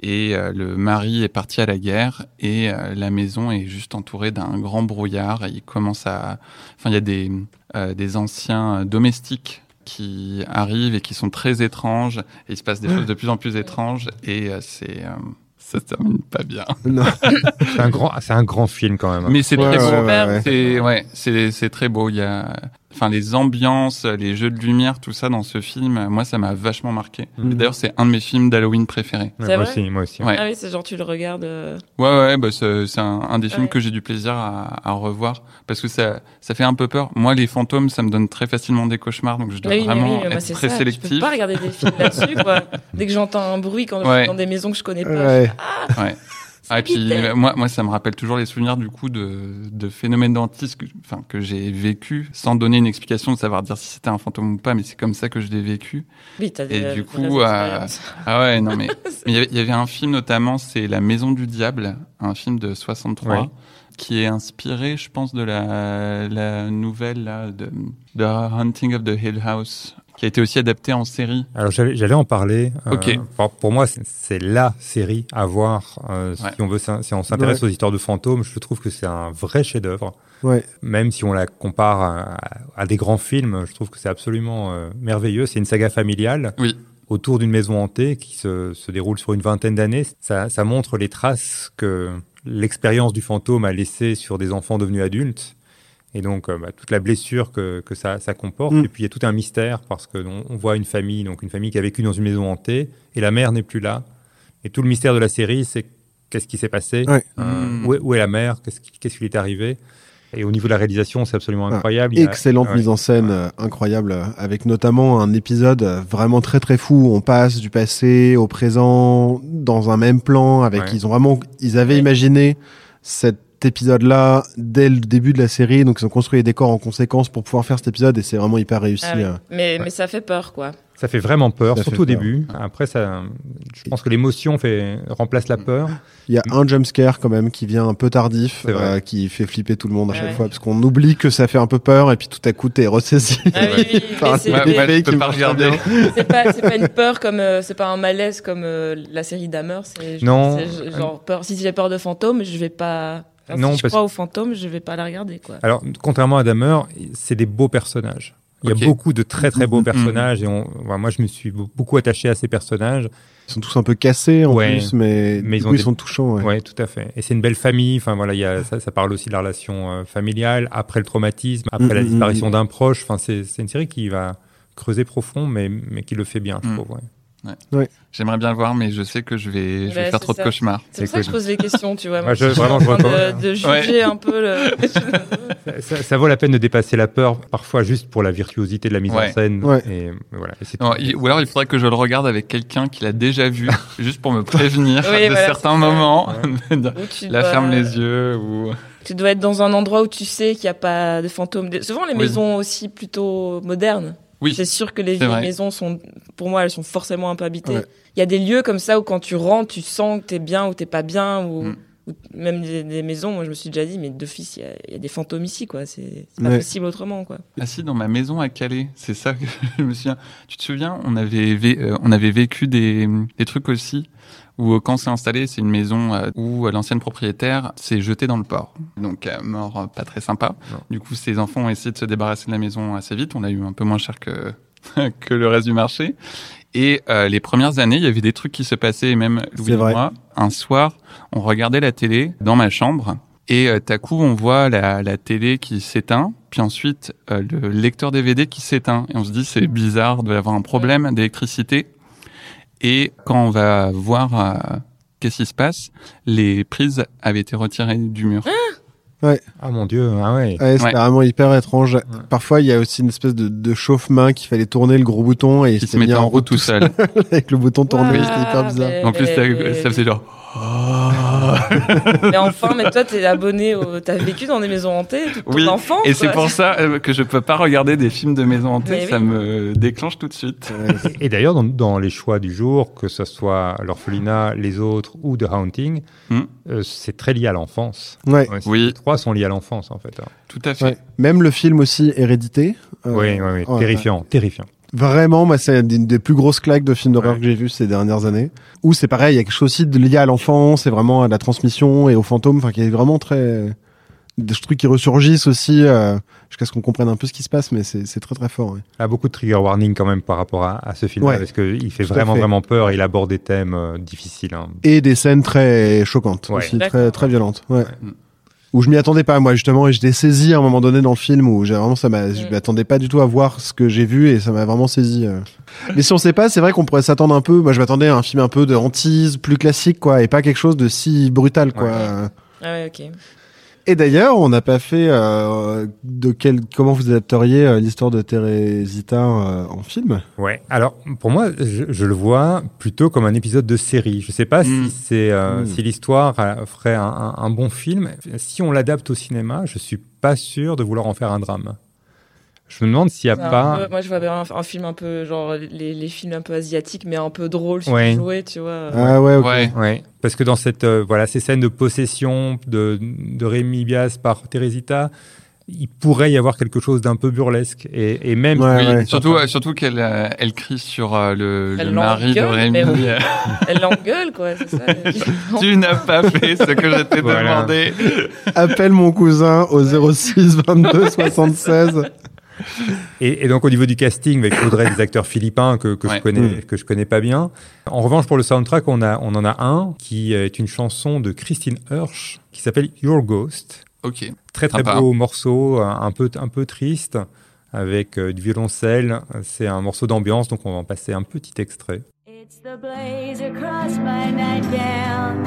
Et euh, le mari est parti à la guerre et euh, la maison est juste entourée d'un grand brouillard. Et il commence à, enfin, il y a des euh, des anciens domestiques qui arrivent et qui sont très étranges. Et il se passe des choses de plus en plus étranges. Et euh, c'est euh, ça se termine pas bien. C'est un grand, c'est un grand film quand même. Mais c'est Ouais, très ouais, beau. ouais, ouais. C'est ouais, c'est c'est très beau. Il y a, enfin les ambiances, les jeux de lumière, tout ça dans ce film. Moi, ça m'a vachement marqué. Mhm. D'ailleurs, c'est un de mes films d'Halloween préférés. Ouais, C'est moi vrai aussi, moi aussi. Ouais. Ah oui, c'est genre tu le regardes. euh, Ouais, ouais, bah c'est un, un des films Ouais. que j'ai du plaisir à, à revoir parce que ça ça fait un peu peur. Moi, les fantômes, ça me donne très facilement des cauchemars, donc je dois Oui, mais vraiment oui, être très ça. Je sélectif. peux pas regarder des films là-dessus, quoi. Dès que j'entends un bruit quand je suis dans des maisons que je connais pas. Ouais. Ouais. Ah, et puis moi, moi, ça me rappelle toujours les souvenirs du coup de, de phénomènes d'antis que, enfin, que j'ai vécu sans donner une explication de savoir dire si c'était un fantôme ou pas, mais c'est comme ça que je l'ai vécu. Oui, t'as des Et du coup, euh. Ah ouais, non mais mais il y avait- il y avait un film notamment, c'est La Maison du Diable, un film de 63. Ouais. Qui est inspiré, je pense, de la, la nouvelle là, de The Hunting of the Hill House, qui a été aussi adaptée en série. Alors j'allais en parler. Euh, pour, pour moi, c'est- la série à voir euh, Ouais. si on veut, si on s'intéresse Ouais. aux histoires de fantômes. Je trouve que c'est un vrai chef-d'œuvre. Ouais. Même si on la compare à, à des grands films, je trouve que c'est absolument euh, merveilleux. C'est une saga familiale. Oui. Autour d'une maison hantée qui se, se déroule sur une vingtaine d'années. Ça, ça montre les traces que l'expérience du fantôme a laissées sur des enfants devenus adultes. Et donc, euh, bah, toute la blessure que, que ça, ça comporte. Mm. Et puis, il y a tout un mystère parce que on, voit une famille, donc une famille qui a vécu dans une maison hantée, et la mère n'est plus là. Et tout le mystère de la série, c'est qu'est-ce qui s'est passé, Ouais. Euh, Mm. où, est, où est la mère, qu'est-ce qui, qu'est-ce qui lui est arrivé? Et au niveau de la réalisation, c'est absolument Ah, incroyable. A- Excellente mise en scène, euh, incroyable, euh, avec notamment un épisode euh, vraiment très très fou. où On passe du passé au présent dans un même plan. Avec Ouais. ils ont vraiment, ils avaient imaginé cet épisode-là dès le début de la série, donc ils ont construit les décors en conséquence pour pouvoir faire cet épisode et c'est vraiment hyper réussi. Ah oui. mais, mais ça fait peur, quoi. Ça fait vraiment peur, Ça surtout au peur. début. Après, ça, je pense que l'émotion fait, remplace la peur. Il y a un jumpscare quand même qui vient un peu tardif, euh, qui fait flipper tout le monde à chaque ouais. fois, parce qu'on oublie que ça fait un peu peur et puis tout à coup t'es ressaisi. Ah oui, Par c'est- pas une peur comme, euh, c'est pas un malaise comme euh, la série Dahmer. C'est Non. genre peur. Si j'ai peur de fantômes, je vais pas. enfin, Non, si je parce- crois aux fantômes, je vais pas la regarder, quoi. Alors, contrairement à Dahmer, c'est des beaux personnages. Il y a beaucoup de très très beaux Mhm. personnages et on, voilà, moi je me suis be- beaucoup attaché à ces personnages. Ils sont tous un peu cassés en Ouais. plus, mais, ils coup, sont touchants. ouais. Ouais, tout à fait. Et c'est une belle famille. Enfin voilà, il y a, ça, ça parle aussi de la relation euh, familiale après le traumatisme, après la disparition d'un proche. Enfin, c'est c'est une série qui va creuser profond, mais mais qui le fait bien, je trouve. ouais. J'aimerais bien le voir, mais je sais que je vais, je vais Ouais, faire trop ça. de cauchemars. C'est pour ça que je pose les questions, tu vois. Moi, je- je suis vraiment, en je recommande. de, de juger Ouais. un peu le. Ça, ça vaut la peine de dépasser la peur, parfois juste pour la virtuosité de la mise Ouais. en scène. Ouais. Et voilà. Et c'est Non, tout. il- ou alors il faudrait que je le regarde avec quelqu'un qui l'a déjà vu, juste pour me prévenir Oui, de voilà, certains moments. Dois- ferme les yeux ou. Tu dois être dans un endroit où tu sais qu'il n'y a pas de fantômes. Souvent, les Oui. maisons aussi plutôt modernes. Oui. C'est sûr que les vieilles vrai. maisons sont, pour moi, elles sont forcément un peu habitées. Ouais. Il y a des lieux comme ça où quand tu rentres, tu sens que t'es bien ou t'es pas bien, ou, Mm. ou même des, des maisons. Moi, je me suis déjà dit, mais fils, il y a- il y, a des fantômes ici, quoi. C'est pas Ouais. possible autrement, quoi. Ah si, dans ma maison à Calais, c'est ça que je me souviens. Tu te souviens, on avait, euh, on avait vécu des, des trucs aussi où euh, quand c'est installé, c'est une maison euh, où euh, l'ancienne propriétaire s'est jetée dans le port. Donc euh, mort euh, pas très sympa. Non. Du coup, ses enfants ont essayé de se débarrasser de la maison assez vite. On a eu un peu moins cher que que le reste du marché. Et euh, les premières années, il y avait des trucs qui se passaient, et même Louis et moi, un soir, on regardait la télé dans ma chambre, et euh, tout à coup, on voit la, la télé qui s'éteint, puis ensuite euh, le lecteur DVD qui s'éteint. Et on se dit, c'est bizarre, il doit y avoir un problème d'électricité. Et quand on va voir euh, qu'est-ce qui se passe, les prises avaient été retirées du mur. Ah mon dieu, ah ouais. Ouais, c'est Ouais. vraiment hyper étrange. Parfois, il y a aussi une espèce de, de chauffe-main qu'il fallait tourner le gros bouton et il qui se s'est mis mettait en route tout seul. avec le bouton tourné. C'était hyper bizarre. mais- en plus, ça faisait genre... mais enfin, mais toi, t'es abonné au... T'as vécu dans des maisons hantées toute ton Oui, enfance. Et c'est pour ça euh, que je peux pas regarder des films de maison hantée, Mais ça oui. me déclenche tout de suite. Et d'ailleurs, dans, dans les choix du jour, que ce soit l'orphelinat, les autres ou The Haunting, Hmm. euh, c'est très lié à l'enfance. Ouais. Ouais, Oui. Les trois sont liés à l'enfance, en fait. hein. Tout à fait. Ouais. Même le film aussi Hérédité. euh, oui, oui, oui. ouais, terrifiant, terrifiant. Vraiment, moi, c'est une des plus grosses claques de films d'horreur Ouais. que j'ai vu ces dernières années. Où c'est pareil, il y a quelque chose aussi de lié à l'enfance et vraiment à la transmission et aux fantômes, enfin, qui est vraiment très des trucs qui ressurgissent aussi euh, jusqu'à ce qu'on comprenne un peu ce qui se passe, mais c'est très très fort. ouais. Il y a beaucoup de trigger warning quand même par rapport à, à ce film Ouais, parce qu'il fait vraiment fait. vraiment peur et il aborde des thèmes euh, difficiles. hein. Et des scènes très choquantes Ouais. aussi, très très violentes. Ouais. Mm. Où je m'y attendais pas moi justement et j'étais saisi à un moment donné dans le film où j'ai vraiment ça m'a je Mm. m'attendais pas du tout à voir ce que j'ai vu et ça m'a vraiment saisi. euh. Mais si on sait pas, c'est vrai qu'on pourrait s'attendre un peu. Moi je m'attendais à un film un peu de hantise, plus classique quoi, et pas quelque chose de si brutal quoi. Ouais. Ah ouais, ok. Et d'ailleurs, on n'a pas fait euh, de quel comment vous adapteriez euh, l'histoire de Thérésita euh, en film? Ouais. Alors pour moi, je, je le vois plutôt comme un épisode de série. Je sais pas si c'est euh, Mm. si l'histoire euh, ferait un, un- un bon film. Si on l'adapte au cinéma, je suis pas sûr de vouloir en faire un drame. Je me demande s'il y a pas. peu- moi, je vois bien un, un film un peu genre les, les films un peu asiatiques, mais un peu drôle, Ouais. joué, tu vois. Ah ouais, ok. Ouais. Ouais, parce que dans cette euh, voilà ces scènes de possession de, de Rémi Bias par Teresita, il pourrait y avoir quelque chose d'un peu burlesque et, et même Ouais, Oui, ouais. surtout, euh, surtout qu'elle euh, elle crie sur euh, le, Elle le mari de Rémi. oui. Elle l'engueule, quoi, c'est ça. tu n'as pas fait ce que je t'ai Voilà. demandé. Appelle mon cousin au 06 22 76. Et, et donc au niveau du casting, bah, il faudrait des acteurs philippins que, que Ouais. je connais Mm. que je connais pas bien. En revanche, pour le soundtrack, on a on en a un qui est une chanson de Christine Hirsch qui s'appelle Your Ghost. Ok. Très très Sympa. beau morceau, un un peu un peu triste avec euh, du violoncelle. C'est un morceau d'ambiance, donc on va en passer un petit extrait. It's the blaze across my nightgown.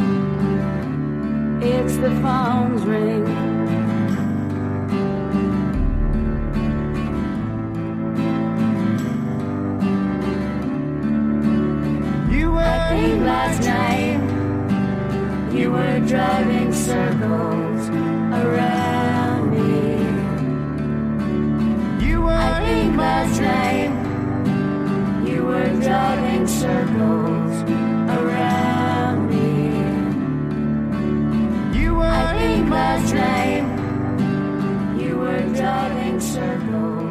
It's the phone's ring. You were I think last night you were driving circles around me. You were I think last night you were driving circles around me. You were I think last night you were driving circles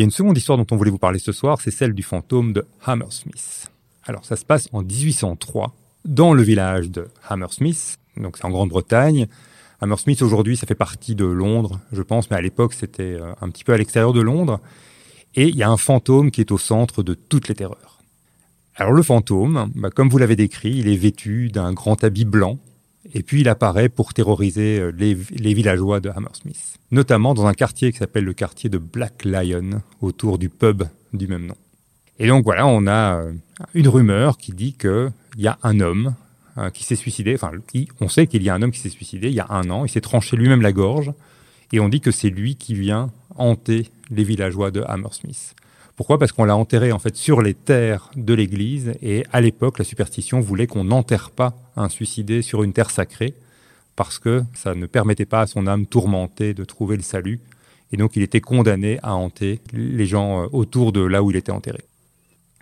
Il y a une seconde histoire dont on voulait vous parler ce soir, c'est celle du fantôme de Hammersmith. Alors ça se passe en 1803 dans le village de Hammersmith, donc c'est en Grande-Bretagne. Hammersmith aujourd'hui ça fait partie de Londres, je pense, mais à l'époque c'était euh, un petit peu à l'extérieur de Londres. Et il y a un fantôme qui est au centre de toutes les terreurs. Alors le fantôme, bah, comme vous l'avez décrit, il est vêtu d'un grand habit blanc, et puis il apparaît pour terroriser euh, les, villageois de Hammersmith, notamment dans un quartier qui s'appelle le quartier de Black Lion, autour du pub du même nom. Et donc voilà, on a euh, une rumeur qui dit qu'il y a un homme euh, qui s'est suicidé, enfin on sait qu'il y a un homme qui s'est suicidé il y a un an, il s'est tranché lui-même la gorge, et on dit que c'est lui qui vient hanter les villageois de Hammersmith. Pourquoi? Parce qu'on l'a enterré en fait sur les terres de l'église et à l'époque la superstition voulait qu'on n'enterre pas un suicidé sur une terre sacrée parce que ça ne permettait pas à son âme tourmentée de trouver le salut et donc il était condamné à hanter les gens euh, autour de là où il était enterré.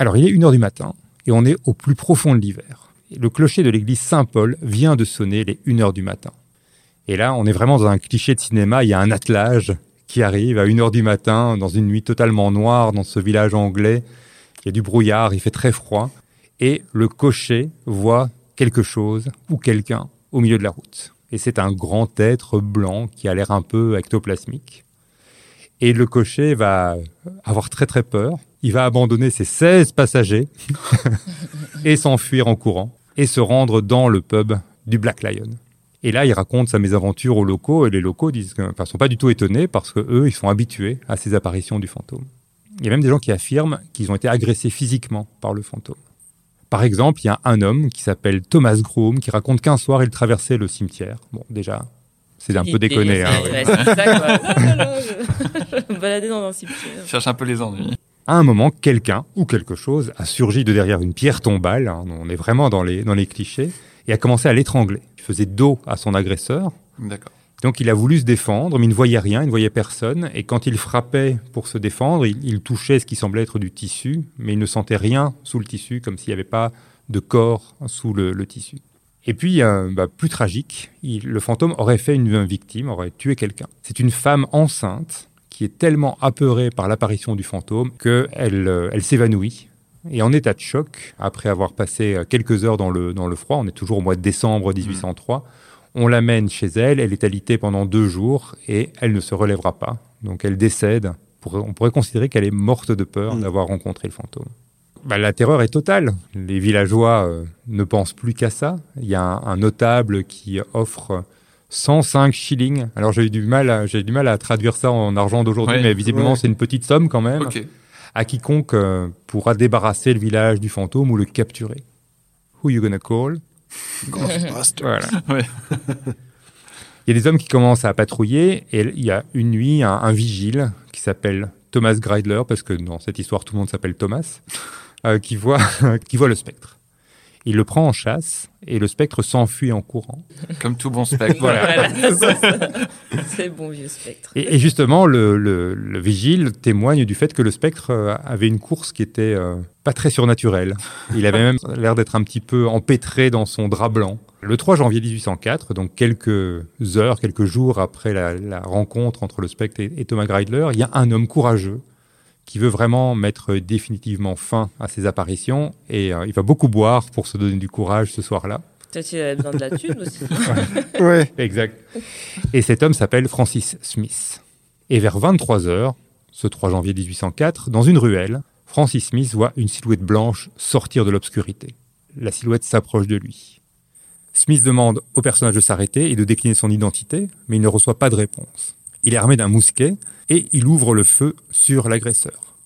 Alors il est une heure du matin et on est au plus profond de l'hiver. Le clocher de l'église Saint-Paul vient de sonner les 1 heure du matin. Et là, on est vraiment dans un cliché de cinéma. Il y a un attelage qui arrive à 1 heure du matin, dans une nuit totalement noire, dans ce village anglais. Il y a du brouillard, il fait très froid. Et le cocher voit quelque chose ou quelqu'un au milieu de la route. Et c'est un grand être blanc qui a l'air un peu ectoplasmique. Et le cocher va avoir très très peur. Il va abandonner ses 16 passagers et s'enfuir en courant et se rendre dans le pub du Black Lion. Et là, il raconte sa mésaventure aux locaux et les locaux disent que, enfin, sont pas du tout étonnés parce que eux, ils sont habitués à ces apparitions du fantôme. Il y a même des gens qui affirment qu'ils ont été agressés physiquement par le fantôme. Par exemple, il y a un homme qui s'appelle Thomas Groom qui raconte qu'un soir, il traversait le cimetière. Bon, déjà, c'est un peu déconné. hein, ouais. Ouais, c'est ça, quoi. Non, non, non, je... je me baladais dans un cimetière. Cherche un peu les ennuis. À un moment, quelqu'un ou quelque chose a surgi de derrière une pierre tombale, hein, on est vraiment dans les, dans les clichés, et a commencé à l'étrangler. Il faisait dos à son agresseur, D'accord. donc il a voulu se défendre, mais il ne voyait rien, il ne voyait personne, et quand il frappait pour se défendre, il, il touchait ce qui semblait être du tissu, mais il ne sentait rien sous le tissu, comme s'il n'y avait pas de corps sous le, le tissu. Et puis, euh, bah, plus tragique, il- le fantôme aurait fait une victime, aurait tué quelqu'un. C'est une femme enceinte qui est tellement apeurée par l'apparition du fantôme qu'elle euh, elle s'évanouit Et en état de choc, après avoir passé euh, quelques heures dans le, dans le froid, on est toujours au mois de décembre 1803, on l'amène chez elle, elle est alitée pendant deux jours et elle ne se relèvera pas. Donc elle décède. Pour- On pourrait considérer qu'elle est morte de peur Mm. d'avoir rencontré le fantôme. Bah, la terreur est totale. Les villageois euh, ne pensent plus qu'à ça. Il y a un, un notable qui offre 105 shillings. Alors j'ai eu du mal, à, j'ai du mal à traduire ça en argent d'aujourd'hui, Ouais. mais visiblement Ouais. c'est une petite somme quand même. À quiconque euh, pourra débarrasser le village du fantôme ou le capturer. Who you gonna call? Ghostbusters. Voilà. Ouais. Il y a des hommes qui commencent à patrouiller et il y a une nuit un, un vigile qui s'appelle Thomas Greidler, parce que dans cette histoire tout le monde s'appelle Thomas, euh, qui, voit, qui voit le spectre. Il le prend en chasse et le spectre s'enfuit en courant. Comme tout bon spectre. Voilà. Voilà, c'est bon vieux spectre. Et, et justement, le, le- le vigile témoigne du fait que le spectre euh, avait une course qui était euh, pas très surnaturelle. Il avait même l'air d'être un petit peu empêtré dans son drap blanc. Le 3 janvier 1804, donc quelques heures, quelques jours après la, la rencontre entre le spectre et, et Thomas Greidler, il y a un homme courageux qui veut vraiment mettre définitivement fin à ses apparitions et euh, il va beaucoup boire pour se donner du courage ce soir-là. Peut-être qu'il avait besoin de la thune aussi. Ouais. Exact. Et cet homme s'appelle Francis Smith. Et vers 23 heures, ce 3 janvier 1804, dans une ruelle, Francis Smith voit une silhouette blanche sortir de l'obscurité. La silhouette s'approche de lui. Smith demande au personnage de s'arrêter et de décliner son identité, mais il ne reçoit pas de réponse. Il est armé d'un mousquet et il ouvre le feu sur l'agresseur.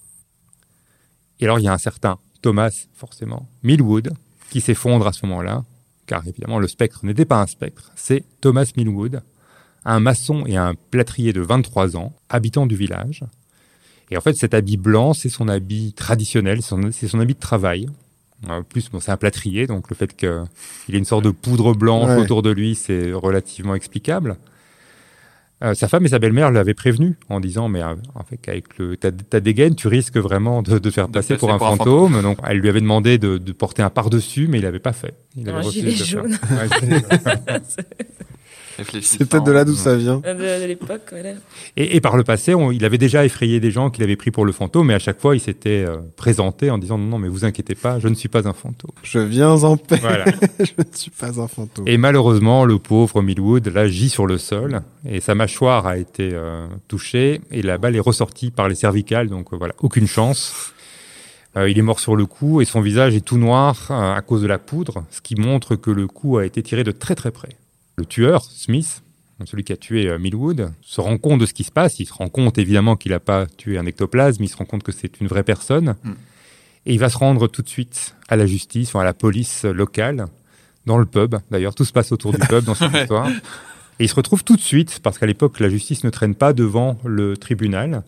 Et alors il y a un certain Thomas, forcément, Millwood, qui s'effondre à ce moment-là, car évidemment le spectre n'était pas un spectre, c'est Thomas Millwood, un maçon et un plâtrier de 23 ans, habitant du village. Et en fait, cet habit blanc, c'est son habit traditionnel, c'est son- habit de travail. En plus, bon, c'est un plâtrier, donc le fait qu'il ait une sorte de poudre blanche Ouais. autour de lui, c'est relativement explicable. Euh, sa femme et sa belle-mère l'avaient prévenu en disant mais euh, en fait avec le ta, ta dégaine tu risques vraiment de, de faire De passer pour un pour un fantôme donc elle lui avait demandé de, de porter un par dessus mais il l'avait pas fait il Un avait refusé gilet de le faire. jaune. Ouais, c'est- peut-être de là d'où ça vient. De, de l'époque, voilà. Et, et par le passé, on- il avait déjà effrayé des gens qu'il avait pris pour le fantôme, mais à chaque fois, il s'était euh, présenté en disant non, non, mais vous inquiétez pas, je ne suis pas un fantôme. Je viens en paix. Voilà. Je ne suis pas un fantôme. Et malheureusement, le pauvre Millwood, là, gît sur le sol, et sa mâchoire a été euh, touchée, et la balle est ressortie par les cervicales, donc euh, voilà, aucune chance. Euh, il est mort sur le coup, et son visage est tout noir euh, à cause de la poudre, ce qui montre que le coup a été tiré de très très près. Le tueur, Smith, celui qui a tué euh, Millwood, se rend compte de ce qui se passe. Il se rend compte évidemment qu'il n'a pas tué un ectoplasme, il se rend compte que c'est une vraie personne. Mm. Et il va se rendre tout de suite à la justice, enfin, à la police locale, dans le pub. D'ailleurs, tout se passe autour du pub dans cette histoire. Et il se retrouve tout de suite, parce qu'à l'époque, la justice ne traîne pas devant le tribunal.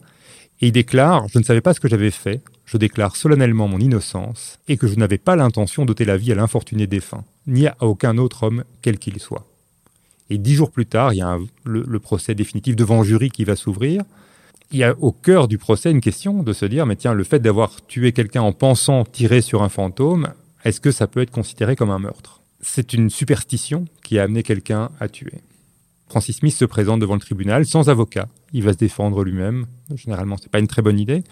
Et il déclare Je ne savais pas ce que j'avais fait. Je déclare solennellement mon innocence et que je n'avais pas l'intention d'ôter la vie à l'infortuné défunt, ni à aucun autre homme, quel qu'il soit. Et dix jours plus tard, il y a le, procès définitif devant jury qui va s'ouvrir. Il y a au cœur du procès une question de se dire, mais tiens, le fait d'avoir tué quelqu'un en pensant tirer sur un fantôme, est-ce que ça peut être considéré comme un meurtre? C'est une superstition qui a amené quelqu'un à tuer. Francis Smith se présente devant le tribunal sans avocat. Il va se défendre lui-même. Généralement, c'est pas une très bonne idée.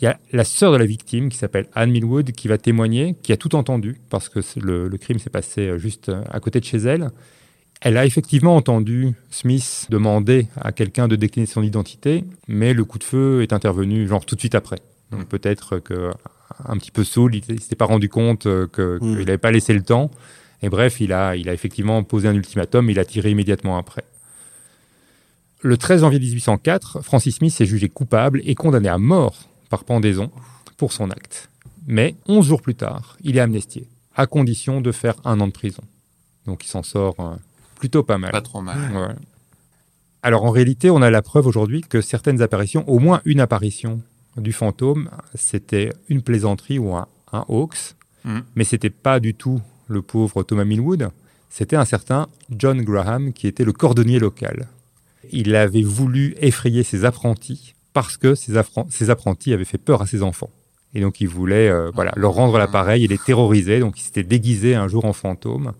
Il y a la sœur de la victime qui s'appelle Anne Millwood qui va témoigner, qui a tout entendu parce que le crime s'est passé euh, juste euh, à côté de chez elle. Elle a effectivement entendu Smith demander à quelqu'un de décliner son identité, mais le coup de feu est intervenu genre tout de suite après. Donc peut-être que un petit peu saoul, il ne s'était pas rendu compte euh, que- qu'il Mm. n'avait pas laissé le temps. Et bref, il a, il a effectivement posé un ultimatum, il a tiré immédiatement après. Le 13 janvier 1804, Francis Smith est jugé coupable et condamné à mort par pendaison pour son acte. Mais 11 jours plus tard, il est amnistié, à condition de faire un an de prison. Donc il s'en sort euh, plutôt pas mal. Pas trop mal. Ouais. Alors en réalité, on a la preuve aujourd'hui que certaines apparitions, au moins une apparition du fantôme, c'était une plaisanterie ou un, un hoax, Mhm. mais c'était pas du tout le pauvre Thomas Millwood, c'était un certain John Graham qui était le cordonnier local. Il avait voulu effrayer ses apprentis parce que ses, apprentis avaient fait peur à ses enfants. Et donc il voulait euh, voilà, leur rendre l'appareil et les terroriser, donc il s'était déguisé un jour en fantôme.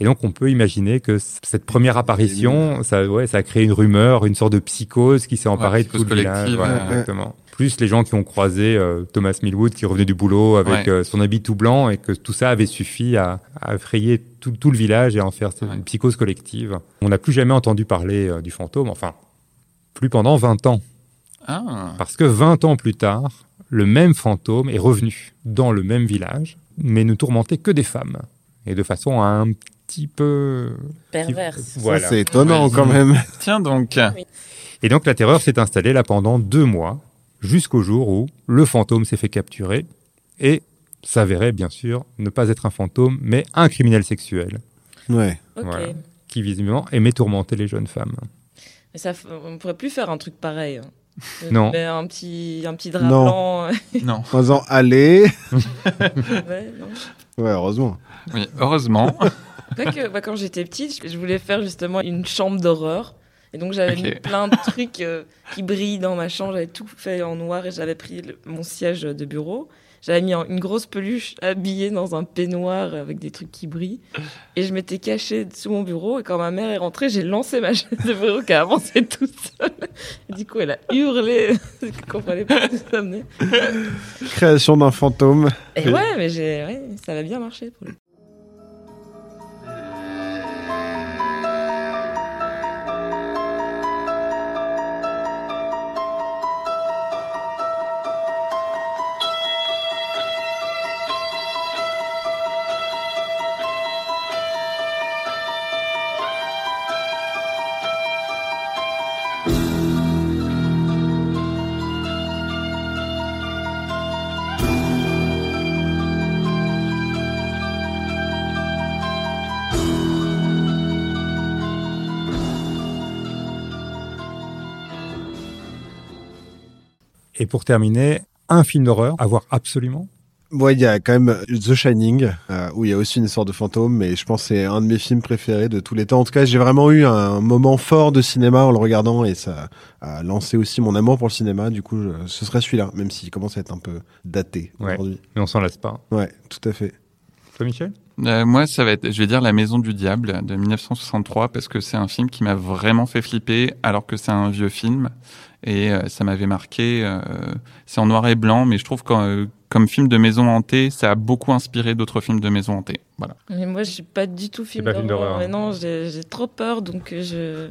Et donc, on peut imaginer que cette première apparition, ça, ouais, ça a créé une rumeur, une sorte de psychose qui s'est emparée de tout le village. ouais. exactement. Plus les gens qui ont croisé euh, Thomas Millwood qui revenait du boulot avec euh, son habit tout blanc et que tout ça avait suffi à, à effrayer tout, tout le village et à en faire une psychose collective. On n'a plus jamais entendu parler euh, du fantôme, enfin, plus pendant 20 ans. Ah, Parce que 20 ans plus tard, le même fantôme est revenu dans le même village, mais ne tourmentait que des femmes. Et de façon un petit peu... Perverse. Voilà. Ça, c'est étonnant Ouais. quand même. tiens donc. Et donc la terreur s'est installée là pendant deux mois, jusqu'au jour où le fantôme s'est fait capturer et s'avérait bien sûr ne pas être un fantôme, mais un criminel sexuel Ouais. Voilà. qui visiblement aimait tourmenter les jeunes femmes. Mais ça, on pourrait plus faire un truc pareil. hein. Non. Mais un petit, un petit drap Non. blanc. euh, Non. En disant, allez. ouais, non. Ouais, heureusement. Oui, heureusement. Quoique, bah, quand j'étais petite, je- je voulais faire justement une chambre d'horreur. Et donc j'avais mis plein de trucs euh, qui brillent dans ma chambre. J'avais tout fait en noir et j'avais pris le- mon siège de bureau. J'avais mis une grosse peluche habillée dans un peignoir avec des trucs qui brillent. Et je m'étais cachée sous mon bureau. Et quand ma mère est rentrée, j'ai lancé ma chaise de bureau qui a avancé toute seule. Et du coup, elle a hurlé. Elle comprenait pas d'où ça venait. Création d'un fantôme. Et ouais, mais j'ai, ouais, ça va bien marcher pour le pour terminer, un film d'horreur à voir absolument? Ouais, il y a quand même The Shining, euh, où il y a aussi une sorte de fantôme, mais je pense que c'est un de mes films préférés de tous les temps. En tout cas, j'ai vraiment eu un moment fort de cinéma en le regardant et ça a lancé aussi mon amour pour le cinéma. Du coup, je- ce serait celui-là, même s'il commence à être un peu daté Ouais. aujourd'hui. Mais on s'en lasse pas. Ouais, tout à fait. Toi, Michel? Euh, moi, ça va être, je vais dire La Maison du Diable de 1963 parce que c'est un film qui m'a vraiment fait flipper alors que c'est un vieux film et euh, ça m'avait marqué. euh, c'est en noir et blanc, mais je trouve que comme film de maison hantée, ça a beaucoup inspiré d'autres films de maison hantée. Voilà. Mais moi, je suis pas du tout film pas film d'horreur. Mais hein. non, j'ai j'ai trop peur, donc je.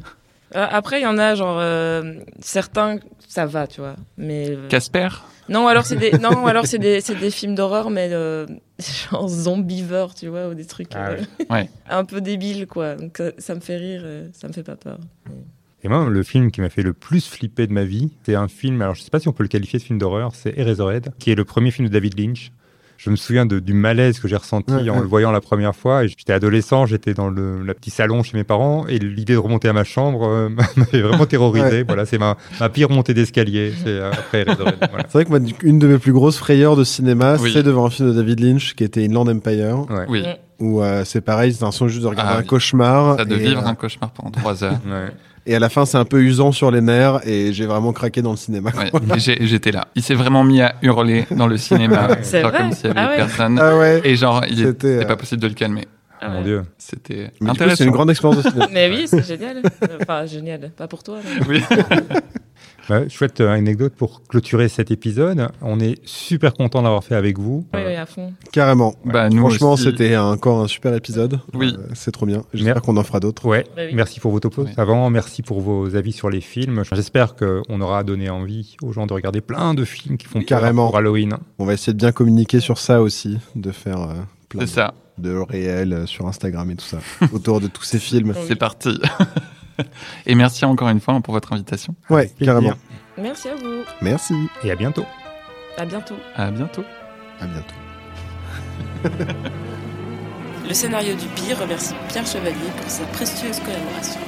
Euh, Après, il y en a genre euh, certains, ça va, tu vois. Mais euh, Casper? Non, alors c'est des non, alors c'est des c'est des films d'horreur, mais euh, genre zombivore, tu vois, ou des trucs Ah euh, Ouais. un peu débiles, quoi. Donc euh, ça me fait rire, euh, ça me fait pas peur. Et moi, le film qui m'a fait le plus flipper de ma vie, c'est un film, alors je sais pas si on peut le qualifier de film d'horreur, c'est Eraserhead, qui est le premier film de David Lynch. Je me souviens de- du malaise que j'ai ressenti Ouais, en ouais. le voyant la première fois. J'étais adolescent, j'étais dans le, le petit salon chez mes parents et l'idée de remonter à ma chambre euh, m'avait vraiment terrorisé. Ouais. Voilà, c'est ma, ma pire montée d'escalier. C'est euh. Voilà. Vrai que moi, une de mes plus grosses frayeurs de cinéma, Oui. c'est devant un film de David Lynch qui était Inland Empire, Ouais. Oui. Où euh, c'est pareil, c'est un son juste de regarder Ah un oui. cauchemar. Ça de et, vivre euh, un cauchemar pendant trois heures. Et à la fin, c'est un peu usant sur les nerfs et j'ai vraiment craqué dans le cinéma. Ouais, j'étais là. Il s'est vraiment mis à hurler dans le cinéma, C'est genre vrai comme s'il y avait Ah ouais. personne. Ah ouais. Et genre, il C'était, était euh, pas possible de le calmer. Ah Mon. Dieu. C'était intéressant. c'est une grande expérience de cinéma. Mais oui, c'est génial. Enfin, génial. Pas pour toi. mais- Oui. Ouais, chouette euh, anecdote pour clôturer cet épisode. On est super content d'avoir fait avec vous. Oui, Euh, oui, à fond. Carrément. Bah, nous Franchement, aussi. c'était encore un super épisode. Oui. Euh, c'est trop bien. J'espère qu'on en fera d'autres. Ouais, Bah oui. merci pour vos topos Oui. avant, merci pour vos avis sur les films. J'espère qu'on aura donné envie aux gens de regarder plein de films qui font Carrément. pour Halloween. On va essayer de bien communiquer sur ça aussi, de faire euh, plein C'est ça. de réels euh, sur Instagram et tout ça, autour de tous ces films. C'est parti. Et merci encore une fois pour votre invitation. Ouais, carrément. Merci à vous. Merci. Et à bientôt. À bientôt. À bientôt. À bientôt. Le scénario du pire remercie Pierre Chevalier pour sa précieuse collaboration.